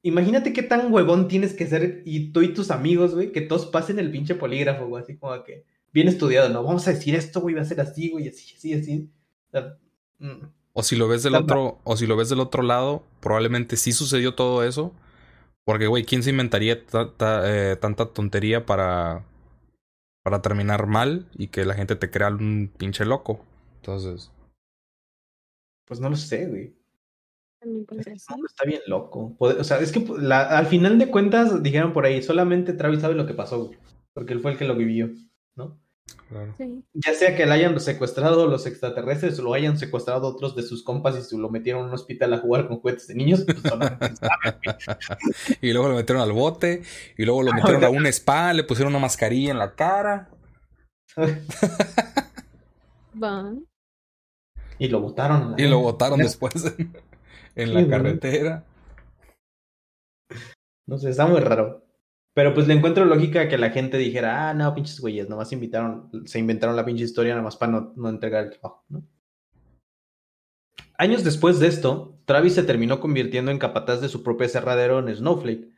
imagínate qué tan huevón tienes que ser y tú y tus amigos, güey, que todos pasen el pinche polígrafo, güey, así como que bien estudiado, ¿no? Vamos a decir esto, güey, va a ser así, güey, así, así, así. O sea, mm. O si lo ves del otro, o si lo ves del otro lado, probablemente sí sucedió todo eso. Porque, güey, ¿quién se inventaría eh, tanta tontería para, para terminar mal y que la gente te crea un pinche loco? Entonces. Pues no lo sé, güey. Está bien loco. O sea, es que al final de cuentas dijeron por ahí, solamente Travis sabe lo que pasó, porque él fue el que lo vivió, ¿no? Ya sea que le hayan secuestrado los extraterrestres o lo hayan secuestrado otros de sus compas y se lo metieron a un hospital a jugar con juguetes de niños, pues y luego lo metieron al bote, y luego lo metieron a un spa, le pusieron una mascarilla en la cara. Y lo botaron. Y lo botaron después en, la carretera. No sé, está muy raro. Pero pues le encuentro lógica que la gente dijera, ah, no, pinches güeyes, nomás invitaron, se inventaron la pinche historia nomás para no, no entregar el trabajo, ¿no? Años después de esto, Travis se terminó convirtiendo en capataz de su propio cerradero en Snowflake.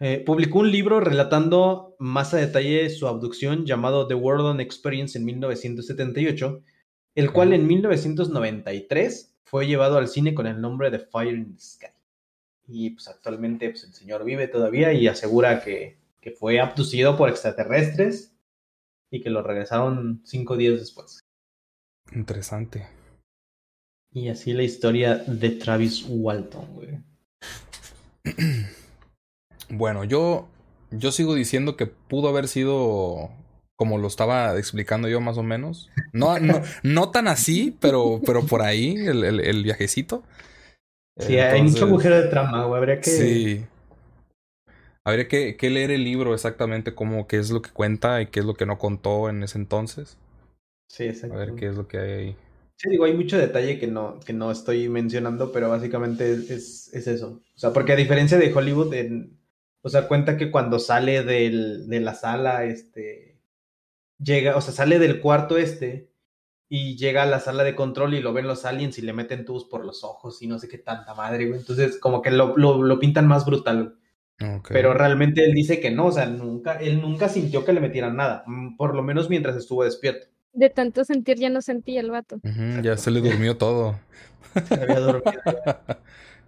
Eh, publicó un libro relatando más a detalle su abducción llamado The World on Experience en 1978, el cual en 1993 fue llevado al cine con el nombre de Fire in the Sky y pues actualmente pues, el señor vive todavía y asegura que, que fue abducido por extraterrestres y que lo regresaron cinco días después. Interesante. Y así la historia de Travis Walton, güey. Bueno, yo, yo sigo diciendo que pudo haber sido como lo estaba explicando yo más o menos. No, no, no tan así, pero, pero por ahí el, el, el viajecito. Sí, hay mucho agujero de trama, güey. Habría que. Sí. Habría que, que, leer el libro exactamente cómo, qué es lo que cuenta y qué es lo que no contó en ese entonces. Sí, exacto. A ver qué es lo que hay ahí. Sí, digo, hay mucho detalle que no, que no estoy mencionando, pero básicamente es, es eso. O sea, porque a diferencia de Hollywood, en, o sea, cuenta que cuando sale del, de la sala, este, llega, o sea, sale del cuarto este y llega a la sala de control y lo ven los aliens y le meten tubos por los ojos y no sé qué tanta madre, güey. Entonces, como que lo, lo, pintan más brutal. Pero realmente él dice que no, o sea, nunca, él nunca sintió que le metieran nada, mm, por lo menos mientras estuvo despierto. De tanto sentir ya no sentía el vato. ya se le durmió todo. Se había dormido.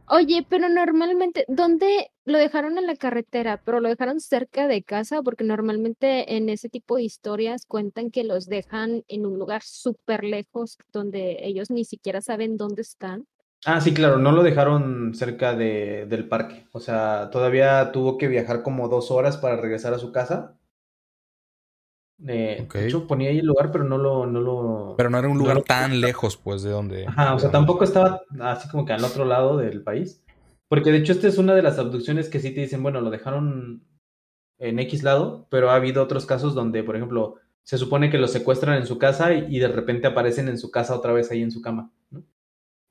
Oye, pero normalmente, ¿dónde lo dejaron en la carretera? ¿Pero lo dejaron cerca de casa? Porque normalmente en ese tipo de historias cuentan que los dejan en un lugar súper lejos donde ellos ni siquiera saben dónde están. Ah, sí, claro, no lo dejaron cerca de, del parque. O sea, todavía tuvo que viajar como dos horas para regresar a su casa. Eh, De hecho, ponía ahí el lugar, pero no lo, no lo. Pero no era un lugar tan lejos, pues, de donde. Ajá, o sea, tampoco estaba así como que al otro lado del país. Porque de hecho, esta es una de las abducciones que sí te dicen, bueno, lo dejaron en X lado, pero ha habido otros casos donde, por ejemplo, se supone que los secuestran en su casa y, de repente aparecen en su casa otra vez ahí en su cama, ¿no?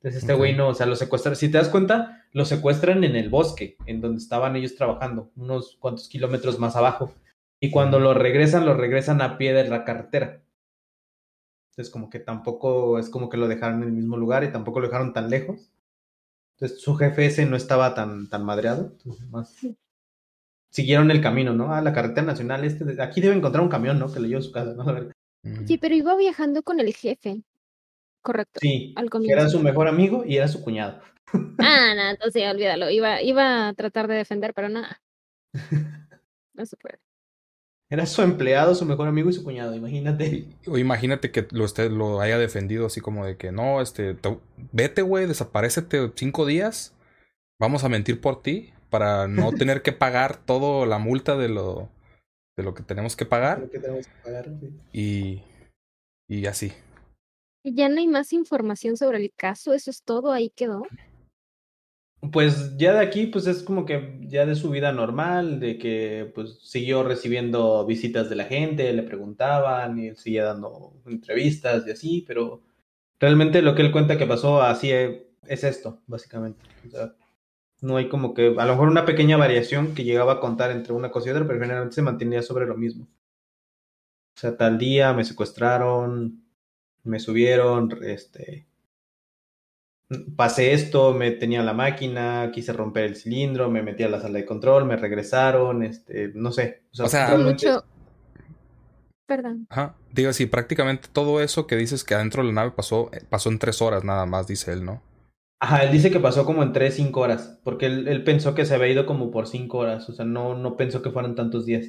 Entonces este güey no, o sea, los secuestran, si te das cuenta, los secuestran en el bosque, en donde estaban ellos trabajando, unos cuantos kilómetros más abajo. Y cuando lo regresan, lo regresan a pie de la carretera. Entonces como que tampoco es como que lo dejaron en el mismo lugar y tampoco lo dejaron tan lejos. Entonces su jefe ese no estaba tan, tan madreado. Entonces, más siguieron el camino, ¿no? A la carretera nacional. Este, aquí debe encontrar un camión, ¿no? Que le llevó a su casa, ¿no? Sí, pero iba viajando con el jefe. Correcto. Sí, al era su mejor amigo y era su cuñado. Ah, no, entonces olvídalo. Iba, iba a tratar de defender, pero nada. No se puede. Era su empleado, su mejor amigo y su cuñado, imagínate. O imagínate que lo, usted lo haya defendido así como de que no, este, vete, güey, desaparecete cinco días, vamos a mentir por ti para no tener que pagar todo la multa de lo, de lo que tenemos que pagar. Que tenemos que pagar y, y así. ¿Y ya no hay más información sobre el caso? ¿Eso es todo? ¿Ahí quedó? Pues ya de aquí, pues es como que ya de su vida normal, de que pues siguió recibiendo visitas de la gente, le preguntaban y él seguía dando entrevistas y así, pero realmente lo que él cuenta que pasó así es, esto, básicamente. no hay como que, a lo mejor una pequeña variación que llegaba a contar entre una cosa y otra, pero generalmente se mantenía sobre lo mismo. O sea, tal día me secuestraron, me subieron, este, pasé esto, me tenía la máquina, quise romper el cilindro, me metí a la sala de control, me regresaron, este, no sé. O sea, mucho... Perdón. Ajá. Digo, sí, prácticamente todo eso que dices que adentro de la nave pasó, eh, pasó en tres horas nada más, dice él, ¿no? Ajá, él dice que pasó como en tres, cinco horas, porque él, pensó que se había ido como por cinco horas, o sea, no, no pensó que fueran tantos días.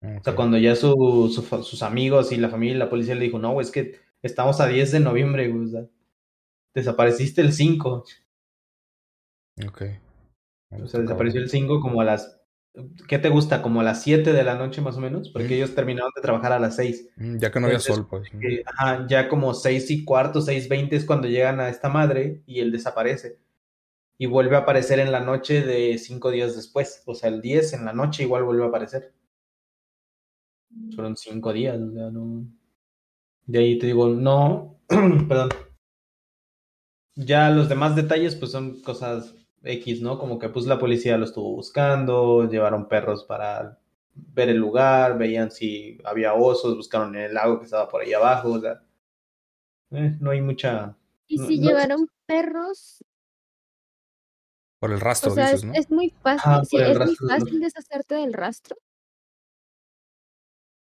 O sea, cuando ya su, sus amigos y la familia y la policía le dijo, no, es que estamos a 10 de noviembre, güey, o sea, desapareciste el 5. Ok. O sea, desapareció el 5 como a las... ¿Qué te gusta? Como a las 7 de la noche más o menos, porque ellos terminaron de trabajar a las 6. Mm, ya que no había sol, pues. ajá, ya como 6 y cuarto, 6.20 es cuando llegan a esta madre y él desaparece. Y vuelve a aparecer en la noche de 5 días después. O sea, el 10 en la noche igual vuelve a aparecer. Fueron 5 días, o sea, no... De ahí te digo, no, perdón, ya los demás detalles pues son cosas X, ¿no? Como que pues la policía lo estuvo buscando, llevaron perros para ver el lugar, veían si había osos, buscaron en el lago que estaba por ahí abajo, o sea, eh, no hay mucha... ¿Y si llevaron perros? Por el rastro, o sea, dices, es, ¿no? es muy fácil, es muy fácil deshacerte del rastro.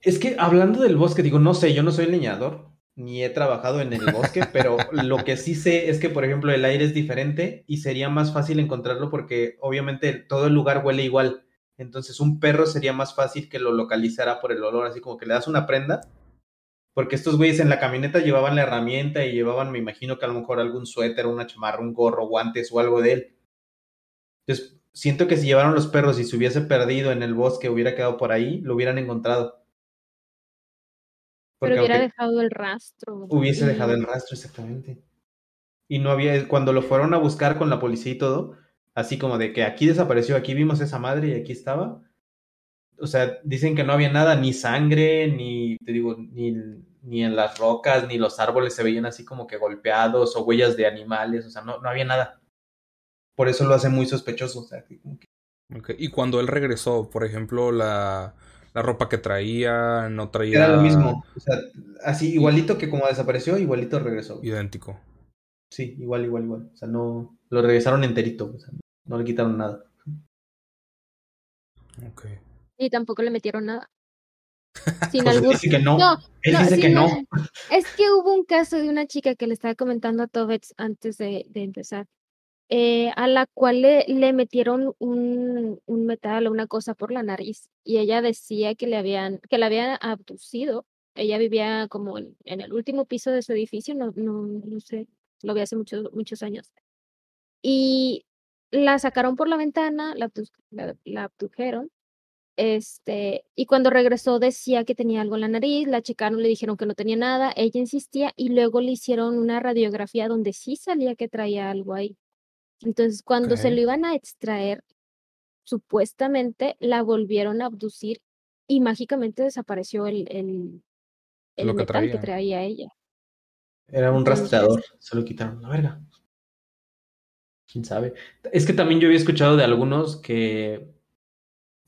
Es que hablando del bosque, digo, no sé, yo no soy leñador, ni he trabajado en el bosque, pero lo que sí sé es que, por ejemplo, el aire es diferente y sería más fácil encontrarlo porque obviamente todo el lugar huele igual. Entonces un perro sería más fácil que lo localizara por el olor, así como que le das una prenda. Porque estos güeyes en la camioneta llevaban la herramienta y llevaban, me imagino que a lo mejor algún suéter, una chamarra, un gorro, guantes o algo de él. Entonces, siento que si llevaron los perros y se hubiese perdido en el bosque, hubiera quedado por ahí, lo hubieran encontrado. Pero hubiera dejado el rastro. Hubiese dejado el rastro, exactamente. Y no había, cuando lo fueron a buscar con la policía y todo, así como de que aquí desapareció, aquí vimos esa madre y aquí estaba. O sea, dicen que no había nada, ni sangre, ni, te digo, ni, ni en las rocas, ni los árboles se veían así como que golpeados o huellas de animales, o sea, no, no había nada. Por eso lo hace muy sospechoso. O sea, Y cuando él regresó, por ejemplo, la, la ropa que traía, no traía. Era lo mismo. O sea, así, igualito que como desapareció, igualito regresó. Idéntico. Sí, igual, igual, igual. O sea, no. Lo regresaron enterito. O sea, no le quitaron nada. Ok. Y tampoco le metieron nada. Sin pues Dice que no. Él dice que no. Es que hubo un caso de una chica que le estaba comentando a Tobets antes de, de empezar eh, a la cual le, metieron un, un, metal o una cosa por la nariz y ella decía que le habían, que la habían abducido. Ella vivía como en, el último piso de su edificio, no, no, no sé, lo vi hace muchos, muchos años. Y la sacaron por la ventana, la, la, la abdujeron este, y cuando regresó decía que tenía algo en la nariz, la checaron, le dijeron que no tenía nada, ella insistía y luego le hicieron una radiografía donde sí salía que traía algo ahí. Entonces, cuando se lo iban a extraer, supuestamente la volvieron a abducir y mágicamente desapareció el, el, el Lo que metal que traía. traía ella. Era un rastreador, se lo quitaron la verga. Quién sabe. Es que también yo había escuchado de algunos que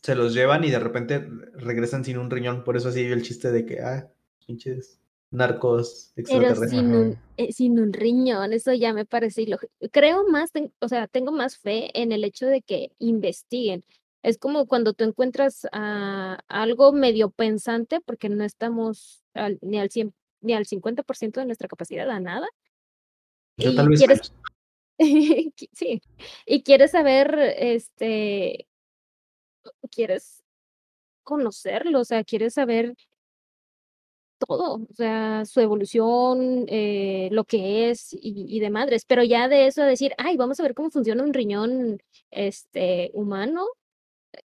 se los llevan y de repente regresan sin un riñón. Por eso así el chiste de que, ah, pinches narcos Pero extraterrestres. sin Ajá. un, eh, sin un riñón, eso ya me parece ilógico. Creo más, ten- o sea, tengo más fe en el hecho de que investiguen. Es como cuando tú encuentras a algo medio pensante, porque no estamos al- ni al 100, ni al 50% de nuestra capacidad a nada. Yo y tal vez quieres, sí, y quieres saber, este, quieres conocerlo, o sea, quieres saber todo, o sea, su evolución, eh, lo que es y, y de madres, pero ya de eso a decir, ay, vamos a ver cómo funciona un riñón, este, humano,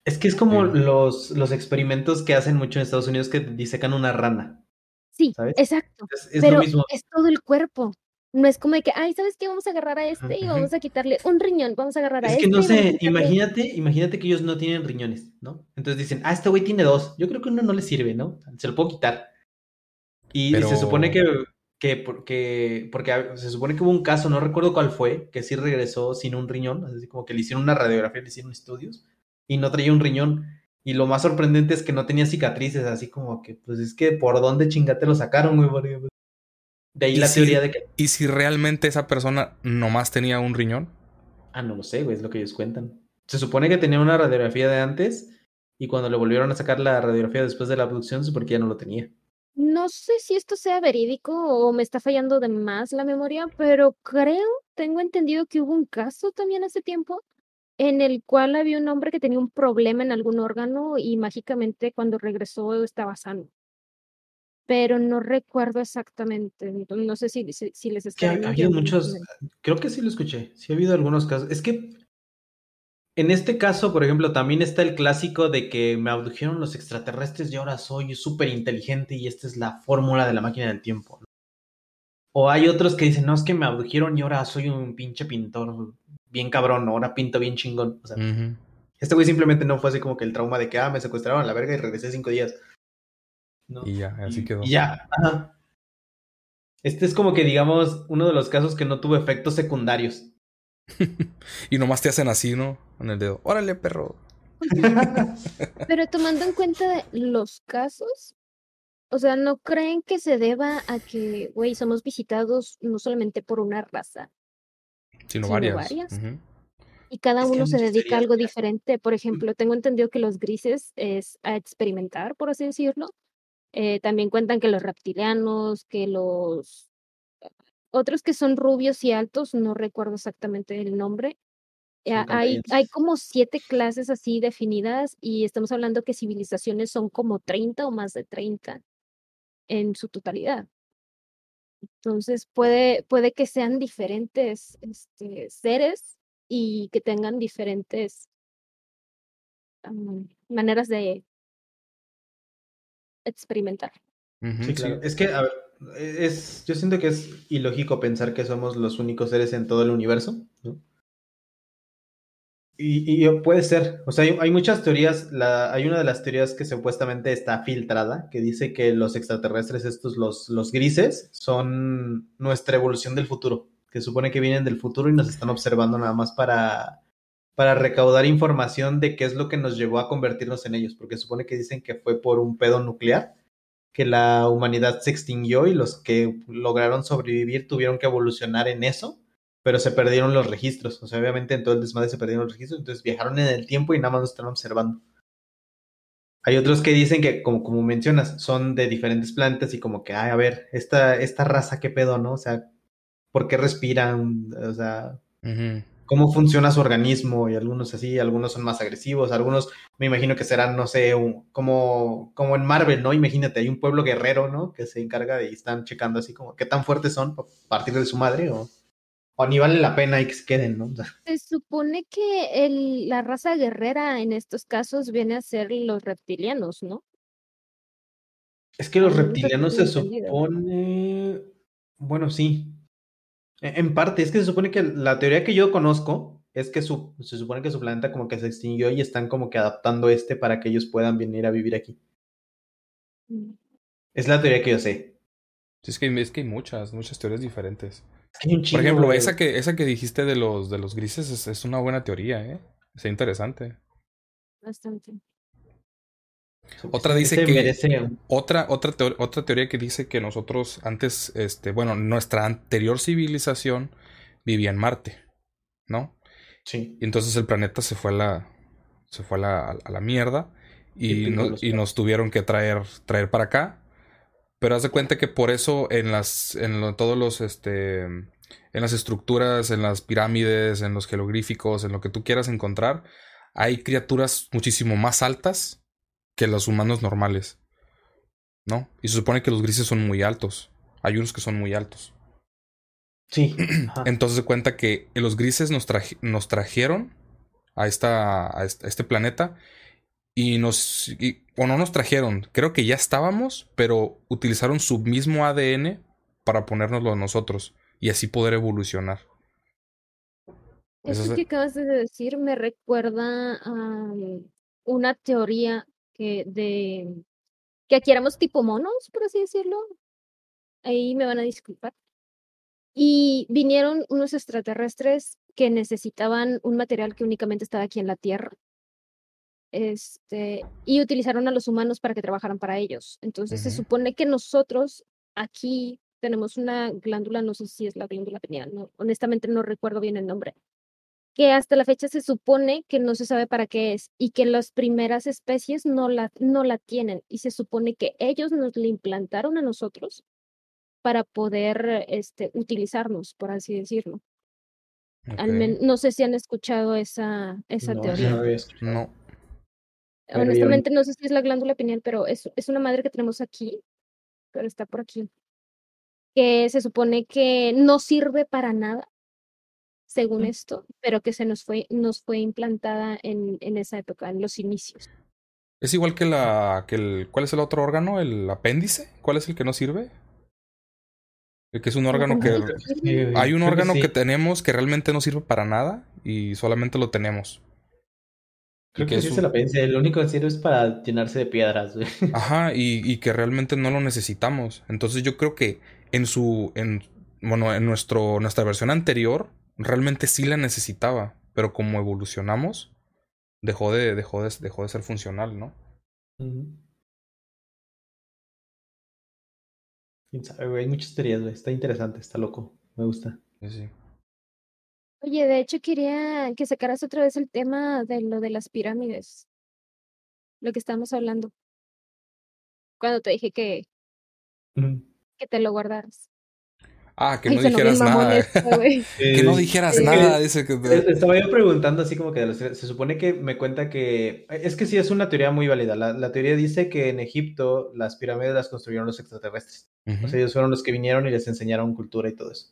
Es que es como Sí. los, los experimentos que hacen mucho en Estados Unidos que disecan una rana. sí, ¿Sabes? exacto, Es, es pero lo mismo. es todo el cuerpo. No es como de que, ay, ¿sabes qué? Vamos a agarrar a este y vamos a quitarle un riñón, vamos a agarrar a Es este. que no y vamos a sé, imagínate, imagínate que ellos no tienen riñones, ¿no? Entonces dicen, ah, este güey tiene dos. Yo creo que uno no le sirve, ¿no? Se lo puedo quitar. Y Pero- se supone que, que, porque, porque se supone que hubo un caso, no recuerdo cuál fue, que sí regresó sin un riñón, así como que le hicieron una radiografía, le hicieron estudios y no traía un riñón. Y lo más sorprendente es que no tenía cicatrices, así como que, pues es que por dónde chingate lo sacaron, güey. Porque, pues, De ahí ¿Y la si- teoría de que, ¿Y si realmente esa persona nomás tenía un riñón? ah, no lo sé, güey, es lo que ellos cuentan. Se supone que tenía una radiografía de antes y cuando le volvieron a sacar la radiografía después de la abducción, se supone que ya no lo tenía. No sé si esto sea verídico o me está fallando de más la memoria, pero creo, tengo entendido que hubo un caso también hace tiempo en el cual había un hombre que tenía un problema en algún órgano y mágicamente cuando regresó estaba sano. Pero no recuerdo exactamente, no sé si, si, si les está ha habido muchos, creo que sí lo escuché, sí ha habido algunos casos. Es que en este caso, por ejemplo, también está el clásico de que me abdujeron los extraterrestres y ahora soy súper inteligente y esta es la fórmula de la máquina del tiempo. ¿no? O hay otros que dicen, no, es que me abdujeron y ahora soy un pinche pintor bien cabrón, ahora pinto bien chingón. O sea, este güey simplemente no fue así como que el trauma de que, ah, me secuestraron a la verga y regresé cinco días. ¿no? Y ya, así Y- quedó. Y ya. Ajá. Este es como que, digamos, uno de los casos que no tuvo efectos secundarios. Y nomás te hacen así, ¿no? En el dedo. Órale, perro. Pero tomando en cuenta los casos, o sea, ¿no creen que se deba a que, güey, somos visitados no solamente por una raza Sino Sino varias. y cada Es uno se dedica a algo diferente? Por ejemplo, tengo entendido que los grises es a experimentar, por así decirlo. Eh, también cuentan que los reptilianos, que los otros que son rubios y altos, no recuerdo exactamente el nombre. Eh, hay, como siete clases así definidas y estamos hablando que civilizaciones son como 30 o más de 30 en su totalidad. Entonces puede, puede que sean diferentes este, seres y que tengan diferentes maneras de experimentar. Sí, claro. Es que, a ver, es, yo siento que es ilógico pensar que somos los únicos seres en todo el universo, ¿no? Y, y puede ser, o sea, hay, hay muchas teorías, la, hay una de las teorías que supuestamente está filtrada, que dice que los extraterrestres, estos, los, los grises, son nuestra evolución del futuro, que supone que vienen del futuro y nos están observando nada más para, para recaudar información de qué es lo que nos llevó a convertirnos en ellos, porque supone que dicen que fue por un pedo nuclear que la humanidad se extinguió y los que lograron sobrevivir tuvieron que evolucionar en eso, pero se perdieron los registros. O sea, obviamente en todo el desmadre se perdieron los registros, entonces viajaron en el tiempo y nada más nos están observando. Hay otros que dicen que, como, como mencionas, son de diferentes planetas y como que, ay, a ver, esta, esta raza, ¿qué pedo, no? O sea, ¿por qué respiran? O sea. Cómo funciona su organismo y algunos así, algunos son más agresivos, algunos me imagino que serán, no sé, un- como, como en Marvel, ¿no? Imagínate, hay un pueblo guerrero, ¿no? Que se encarga de y están checando así como qué tan fuertes son a partir de su madre o, o ni vale la pena y que se queden, ¿no? Se supone que el, la raza guerrera en estos casos viene a ser los reptilianos, ¿no? es que los reptilianos se supone, bueno, sí, en parte, es que se supone que la teoría que yo conozco es que su, se supone que su planeta como que se extinguió y están como que adaptando este para que ellos puedan venir a vivir aquí. Mm. Es la teoría que yo sé. es que, es que hay muchas, muchas teorías diferentes. Por ejemplo, esa que, esa que dijiste de los, de los grises es, es una buena teoría, ¿eh? Es interesante. Bastante. Otra dice que otra otra otra teoría que dice que nosotros antes este bueno, nuestra anterior civilización vivía en Marte, ¿no? Sí. Y entonces el planeta se fue a la se fue a la, a la mierda y, y nos tuvieron que traer traer para acá. Pero haz de cuenta que por eso en las en todos los este en las estructuras, en las pirámides, en los jeroglíficos, en lo que tú quieras encontrar, hay criaturas muchísimo más altas que los humanos normales. ¿No? Y se supone que los grises son muy altos. Hay unos que son muy altos. Sí. Entonces se cuenta que los grises nos, nos trajeron a, esta, a este planeta y nos... o no nos trajeron, creo que ya estábamos, pero utilizaron su mismo ADN para ponérnoslo a nosotros y así poder evolucionar. Eso que acabas de decir me recuerda a una teoría que de que aquí éramos tipo monos, por así decirlo. Ahí me van a disculpar. Y vinieron unos extraterrestres que necesitaban un material que únicamente estaba aquí en la Tierra. Este, y utilizaron a los humanos para que trabajaran para ellos. Entonces se supone que nosotros aquí tenemos una glándula, no sé si es la glándula pineal, no, honestamente no recuerdo bien el nombre, que hasta la fecha se supone que no se sabe para qué es y que las primeras especies no la, no la tienen y se supone que ellos nos la implantaron a nosotros para poder este, utilizarnos, por así decirlo. Al no sé si han escuchado esa, esa teoría. No. Honestamente no sé si es la glándula pineal, pero es, es una madre que tenemos aquí, pero está por aquí, que se supone que no sirve para nada según esto, pero que se nos fue, nos fue implantada en, en esa época, en los inicios. Es igual que la, que el, ¿cuál es el otro órgano? ¿El apéndice? ¿Cuál es el que no sirve? El que es un órgano que, hay un órgano que, tenemos que realmente no sirve para nada y solamente lo tenemos. Creo que, sí es el apéndice, lo único que sirve es para llenarse de piedras, Ajá, y, y que realmente no lo necesitamos. Entonces yo creo que en su, en, bueno, en nuestro, nuestra versión anterior, realmente sí la necesitaba, pero como evolucionamos, dejó de, dejó de, dejó de ser funcional, ¿no? Quién sabe, güey. Hay muchas teorías, güey. Está interesante, está loco. Me gusta. Sí, sí. Oye, de hecho quería que sacaras otra vez el tema de lo de las pirámides. Lo que estábamos hablando. Cuando te dije que, que te lo guardaras. Ah, que no dijeras nada. que no dijeras nada. Dice que... Estaba yo preguntando así como que se supone que me cuenta que es que sí es una teoría muy válida. La, teoría dice que en Egipto las pirámides las construyeron los extraterrestres. O sea, ellos fueron los que vinieron y les enseñaron cultura y todo eso.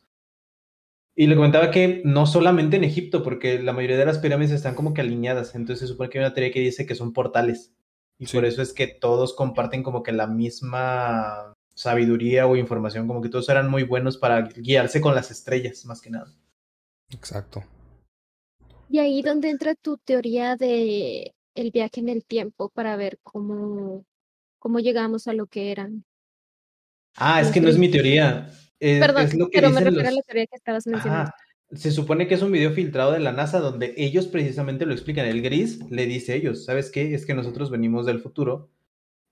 Y le comentaba que no solamente en Egipto, porque la mayoría de las pirámides están como que alineadas. Entonces se supone que hay una teoría que dice que son portales. Y por eso es que todos comparten como que la misma sabiduría o información, como que todos eran muy buenos para guiarse con las estrellas, más que nada. Exacto. Y ahí donde entra tu teoría de el viaje en el tiempo para ver cómo, cómo llegamos a lo que eran. Ah, es que no es mi teoría. Perdón, pero me refiero a la teoría que estabas mencionando. Se supone que es un video filtrado de la NASA donde ellos precisamente lo explican. El gris le dice a ellos, ¿sabes qué? Es que nosotros venimos del futuro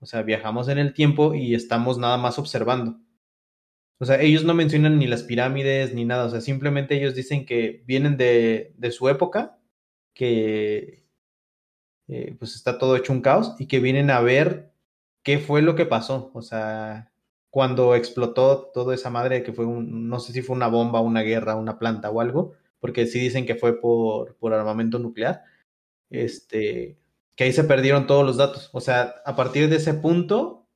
o sea, viajamos en el tiempo y estamos nada más observando. O sea, ellos no mencionan ni las pirámides ni nada. O sea, simplemente ellos dicen que vienen de, de su época, que eh, pues está todo hecho un caos y que vienen a ver qué fue lo que pasó. O sea, cuando explotó toda esa madre, que fue un, no sé si fue una bomba, una guerra, una planta o algo, porque sí dicen que fue por, por armamento nuclear. Este, que ahí se perdieron todos los datos. O sea, a partir de ese punto,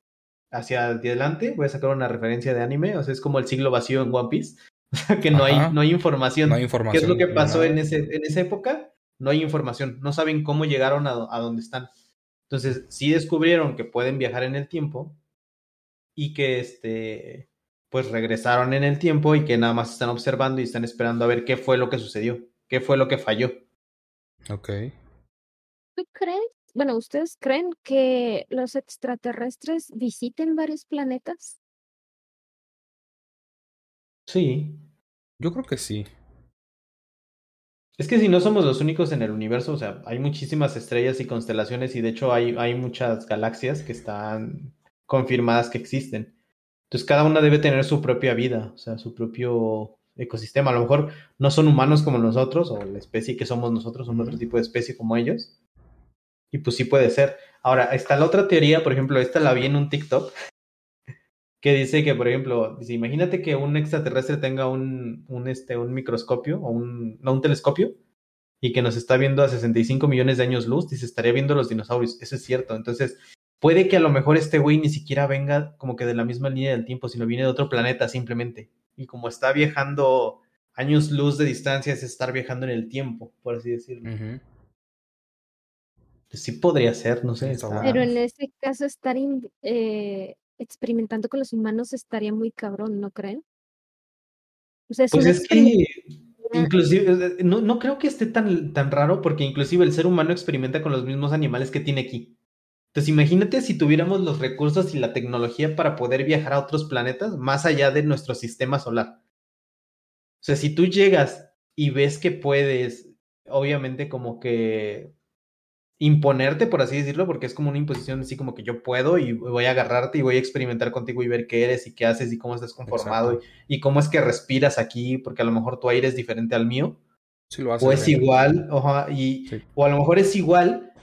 hacia adelante, voy a sacar una referencia de anime, o sea, es como el siglo vacío en One Piece. O sea, que no hay, no hay información. No hay información. ¿Qué es lo que pasó en, ese, en esa época? No hay información. No saben cómo llegaron a, a donde están. Entonces, sí descubrieron que pueden viajar en el tiempo y que este pues regresaron en el tiempo y que nada más están observando y están esperando a ver qué fue lo que sucedió, qué fue lo que falló. Ok. ¿Tú crees? Bueno, ¿ustedes creen que los extraterrestres visiten varios planetas? Sí. Yo creo que sí. Es que si no somos los únicos en el universo, o sea, hay muchísimas estrellas y constelaciones y de hecho hay, hay muchas galaxias que están confirmadas que existen. Entonces cada una debe tener su propia vida, o sea, su propio ecosistema. A lo mejor no son humanos como nosotros o la especie que somos nosotros, son otro tipo de especie como ellos. Y pues sí puede ser. Ahora, está la otra teoría, por ejemplo, esta la vi en un TikTok, que dice que, por ejemplo, imagínate que un extraterrestre tenga un, un, este, un microscopio o un, no, un telescopio y que nos está viendo a 65 millones de años luz, dice, estaría viendo los dinosaurios. Eso es cierto. Entonces, puede que a lo mejor este güey ni siquiera venga como que de la misma línea del tiempo, sino viene de otro planeta simplemente. Y como está viajando años luz de distancia, es estar viajando en el tiempo, por así decirlo. Sí podría ser, no sé. Pero en ese caso estar eh, experimentando con los humanos estaría muy cabrón, ¿no creen? O sea, es pues es que inclusive eh, no, no, creo que esté tan, tan raro porque inclusive el ser humano experimenta con los mismos animales que tiene aquí. Entonces imagínate si tuviéramos los recursos y la tecnología para poder viajar a otros planetas más allá de nuestro sistema solar. O sea, si tú llegas y ves que puedes, obviamente como que imponerte, por así decirlo, porque es como una imposición así como que yo puedo y voy a agarrarte y voy a experimentar contigo y ver qué eres y qué haces y cómo estás conformado y, cómo es que respiras aquí, porque a lo mejor tu aire es diferente al mío. o es igual, y, o a lo mejor es igual,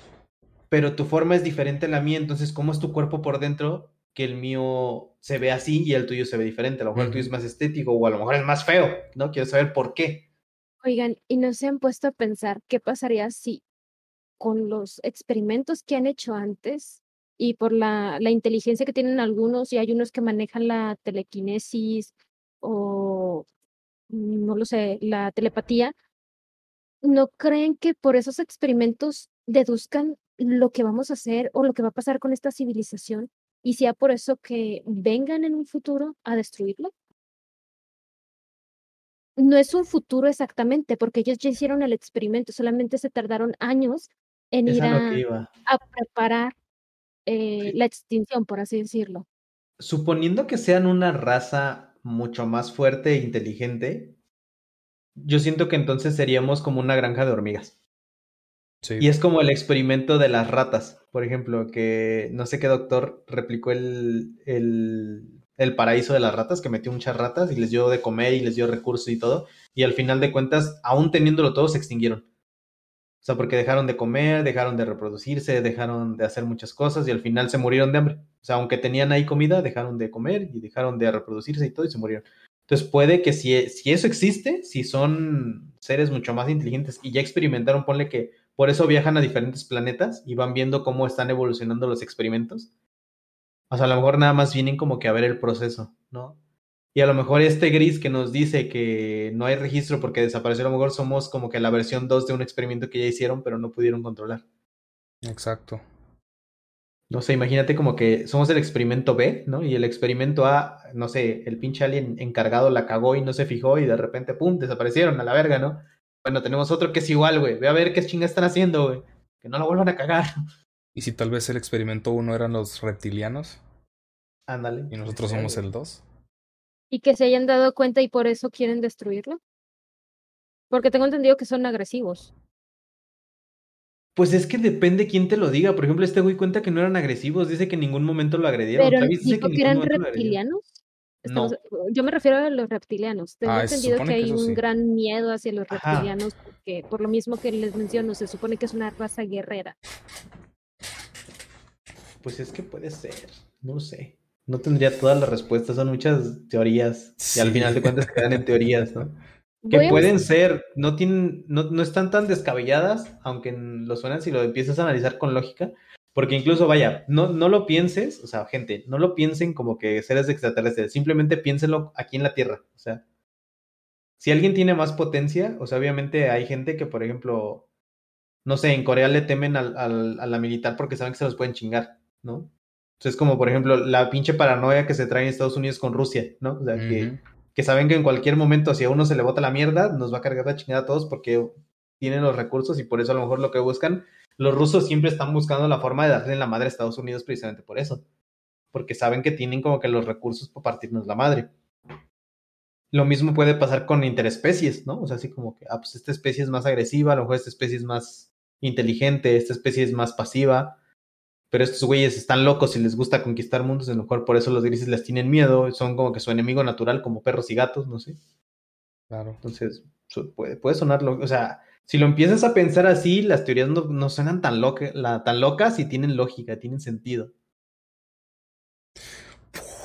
pero tu forma es diferente a la mía, entonces cómo es tu cuerpo por dentro que el mío se ve así y el tuyo se ve diferente, a lo mejor el tuyo es más estético o a lo mejor es más feo, ¿no? Quiero saber por qué. Oigan, ¿y no se han puesto a pensar qué pasaría si con los experimentos que han hecho antes y por la, inteligencia que tienen algunos, y hay unos que manejan la telequinesis o, no lo sé, la telepatía, ¿no creen que por esos experimentos deduzcan lo que vamos a hacer o lo que va a pasar con esta civilización y sea por eso que vengan en un futuro a destruirlo? No es un futuro exactamente, porque ellos ya hicieron el experimento, solamente se tardaron años en ir a, preparar eh, la extinción, por así decirlo. Suponiendo que sean una raza mucho más fuerte e inteligente, yo siento que entonces seríamos como una granja de hormigas. Y es como el experimento de las ratas, por ejemplo, que no sé qué doctor replicó el, el, el, paraíso de las ratas, que metió muchas ratas y les dio de comer y les dio recursos y todo, y al final de cuentas, aún teniéndolo todo, se extinguieron. O sea, porque dejaron de comer, dejaron de reproducirse, dejaron de hacer muchas cosas y al final se murieron de hambre. O sea, aunque tenían ahí comida, dejaron de comer y dejaron de reproducirse y todo y se murieron. Entonces puede que si, si eso existe, si son seres mucho más inteligentes y ya experimentaron, ponle que por eso viajan a diferentes planetas y van viendo cómo están evolucionando los experimentos. O sea, a lo mejor nada más vienen como que a ver el proceso, ¿no? Y a lo mejor este gris que nos dice que no hay registro porque desapareció, a lo mejor somos como que la versión 2 de un experimento que ya hicieron, pero no pudieron controlar. Exacto. No sé, imagínate como que somos el experimento B, ¿no? Y el experimento A, no sé, el pinche alien encargado la cagó y no se fijó y de repente, ¡pum!, desaparecieron a la verga, ¿no? Bueno, tenemos otro que es igual, güey. Ve a ver qué chingas están haciendo, güey. Que no la vuelvan a cagar. ¿Y si tal vez el experimento 1 eran los reptilianos? Ándale. Y nosotros somos el 2 y que se hayan dado cuenta y por eso quieren destruirlo? Porque tengo entendido que son agresivos. Pues es que depende quién te lo diga. Por ejemplo, este güey cuenta que no eran agresivos, dice que en ningún momento lo agredieron. Pero que, eran reptilianos. no. Yo me refiero a los reptilianos. Tengo ah, entendido que hay un gran miedo hacia los reptilianos, porque por lo mismo que les menciono, se supone que es una raza guerrera. Pues es que puede ser, no sé no tendría todas las respuestas, son muchas teorías y al final de cuentas quedan en teorías, ¿no? Que pueden ser, no tienen, no, no, están tan descabelladas, aunque lo suenan si lo empiezas a analizar con lógica, porque incluso, vaya, no, no lo pienses, o sea, gente, no lo piensen como que seres extraterrestres, simplemente piénsenlo aquí en la Tierra, o sea, si alguien tiene más potencia, o sea, obviamente hay gente que, por ejemplo, no sé, en Corea le temen al, al, a la militar porque saben que se los pueden chingar, ¿no? Es como, por ejemplo, la pinche paranoia que se trae en Estados Unidos con Rusia, ¿no? O sea, que, que, saben que en cualquier momento, si a uno se le bota la mierda, nos va a cargar la chingada a todos porque tienen los recursos y por eso a lo mejor lo que buscan. Los rusos siempre están buscando la forma de darle la madre a Estados Unidos precisamente por eso. Porque saben que tienen como que los recursos para partirnos la madre. lo mismo puede pasar con interespecies, ¿no? O sea, así como que, ah, pues esta especie es más agresiva, a lo mejor esta especie es más inteligente, esta especie es más pasiva, pero estos güeyes están locos y les gusta conquistar mundos, a lo mejor por eso los grises les tienen miedo, son como que su enemigo natural, como perros y gatos, no sé. Claro. Entonces, puede, puede sonar, o sea, si lo empiezas a pensar así, las teorías no, no suenan tan, tan locas y tienen lógica, tienen sentido.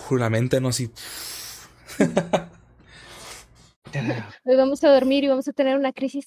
la mente no así. Hoy vamos a dormir y vamos a tener una crisis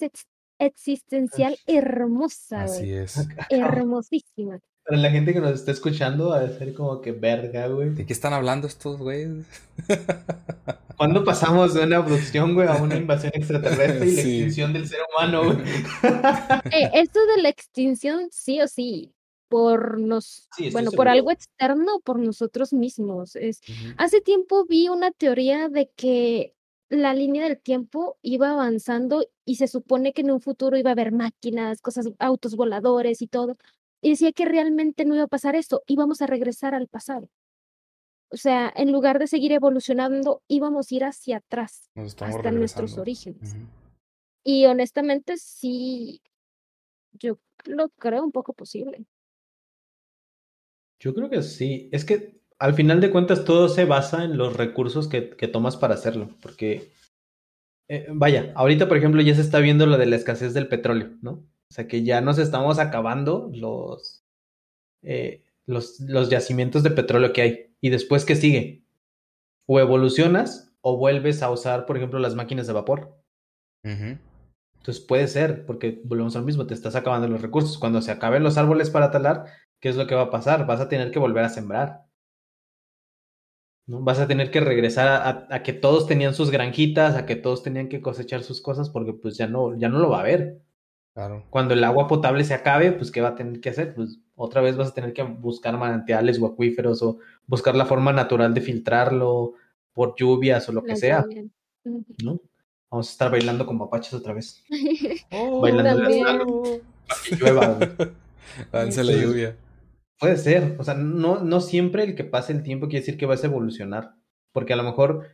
existencial hermosa. Así es. Hermosísima. Para la gente que nos está escuchando, va a ser como que verga, güey. ¿De qué están hablando estos güeyes? ¿Cuándo pasamos de una abducción, güey, a una invasión extraterrestre y la extinción del ser humano, güey? Eh, esto de la extinción, sí o sí, por nos, bueno, por algo externo, por nosotros mismos. Es, Hace tiempo vi una teoría de que la línea del tiempo iba avanzando y se supone que en un futuro iba a haber máquinas, cosas, autos voladores y todo. Y decía que realmente no iba a pasar esto, íbamos a regresar al pasado. O sea, en lugar de seguir evolucionando, íbamos a ir hacia atrás, hasta nuestros orígenes. Y honestamente, sí, yo lo creo un poco posible. Yo creo que sí. Es que al final de cuentas todo se basa en los recursos que, que tomas para hacerlo. Porque, eh, vaya, ahorita por ejemplo ya se está viendo lo de la escasez del petróleo, ¿no? O sea que ya nos estamos acabando los, eh, los, los yacimientos de petróleo que hay. ¿Y después qué sigue? O evolucionas o vuelves a usar, por ejemplo, las máquinas de vapor. Entonces puede ser, porque volvemos al mismo, te estás acabando los recursos. Cuando se acaben los árboles para talar, ¿qué es lo que va a pasar? Vas a tener que volver a sembrar. ¿no? Vas a tener que regresar a, que todos tenían sus granjitas, a que todos tenían que cosechar sus cosas, porque pues ya no, ya no lo va a haber. Claro. Cuando el agua potable se acabe, pues ¿qué va a tener que hacer? Pues otra vez vas a tener que buscar manantiales o acuíferos o buscar la forma natural de filtrarlo por lluvias o lo que sea. ¿no? Vamos a estar bailando con mapaches otra vez. oh, bailando para que llueva. la lluvia. Puede ser, o sea, no, no siempre el que pase el tiempo quiere decir que vas a evolucionar, porque a lo mejor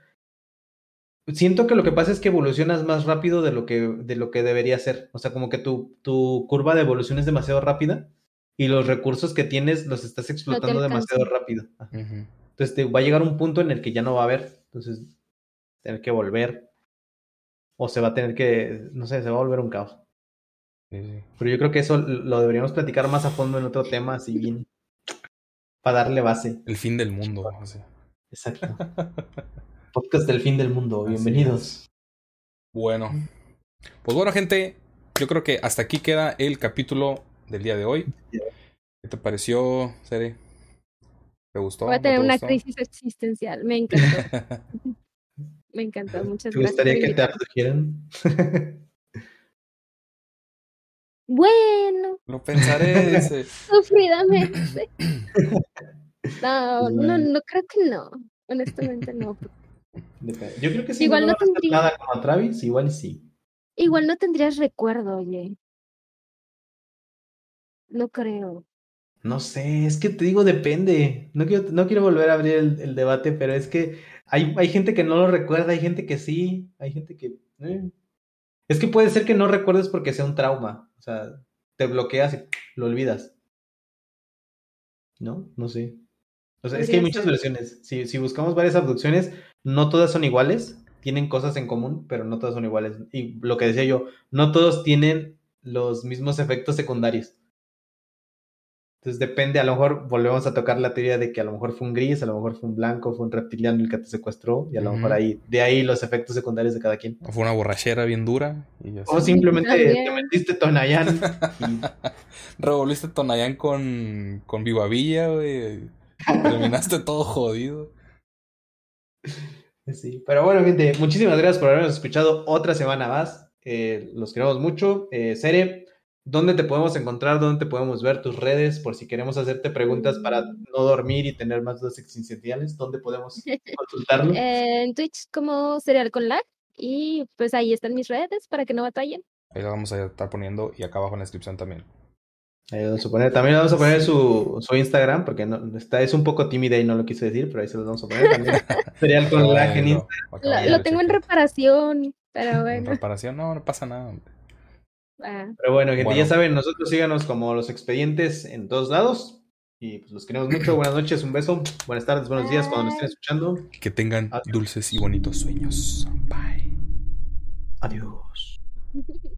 siento que lo que pasa es que evolucionas más rápido de lo que, de lo que debería ser, o sea, como que tu, tu curva de evolución es demasiado rápida y los recursos que tienes los estás explotando demasiado rápido. Entonces te va a llegar un punto en el que ya no va a haber, entonces tener que volver o se va a tener que, no sé, se va a volver un caos. Pero yo creo que eso lo deberíamos platicar más a fondo en otro tema, así bien, para darle base. El fin del mundo. Exacto. Podcast del fin del mundo, bienvenidos. Bueno, pues bueno gente, yo creo que hasta aquí queda el capítulo del día de hoy. ¿Qué te pareció, Sere? ¿Te gustó? Voy a tener una crisis existencial, me encantó. me encantó, muchas gracias. ¿Te gustaría que te abdujeran? Bueno. Lo pensaré. Sufridamente. No, no, no creo que no. Honestamente no. Yo creo que sí. Igual no, tendría... nada como Travis, igual sí. Igual no tendrías recuerdo, oye. No creo. No sé, es que te digo, depende. No quiero, no quiero volver a abrir el, el debate, pero es que hay, hay, gente que no lo recuerda, hay gente que sí, hay gente que. Eh. Es que puede ser que no recuerdes porque sea un trauma. O sea, te bloqueas y lo olvidas. ¿No? No sé. O sea, es que hay muchas versiones. Si, si buscamos varias abducciones, no todas son iguales. Tienen cosas en común, pero no todas son iguales. Y lo que decía yo, no todos tienen los mismos efectos secundarios. Entonces depende, a lo mejor volvemos a tocar la teoría de que a lo mejor fue un gris, a lo mejor fue un blanco, fue un reptiliano el que te secuestró, y a lo mejor ahí, de ahí los efectos secundarios de cada quien. O fue una borrachera bien dura. o simplemente te metiste Tonayán. y... Revolviste Tonayán con, con Viva Villa, güey. Terminaste todo jodido. Sí, pero bueno, gente, muchísimas gracias por habernos escuchado otra semana más. Eh, los queremos mucho. Eh, Sere, ¿Dónde te podemos encontrar? ¿Dónde te podemos ver? Tus redes, por si queremos hacerte preguntas para no dormir y tener más dudas existenciales. ¿Dónde podemos consultarlo? en Twitch como Serial con Lag. Y pues ahí están mis redes para que no batallen. Ahí lo vamos a estar poniendo y acá abajo en la descripción también. Vamos a poner, también vamos a poner su, su Instagram, porque no, está, es un poco tímida y no lo quise decir, pero ahí se los vamos a poner también. Serial con Instagram. Lo, tengo en reparación, pero bueno. En reparación, no, no pasa nada. Ah. Pero bueno, gente, ya saben, nosotros síganos como los expedientes en todos lados. Y pues los queremos mucho. Buenas noches, un beso. Buenas tardes, buenos días cuando nos estén escuchando. Que tengan dulces y bonitos sueños. Bye. Adiós.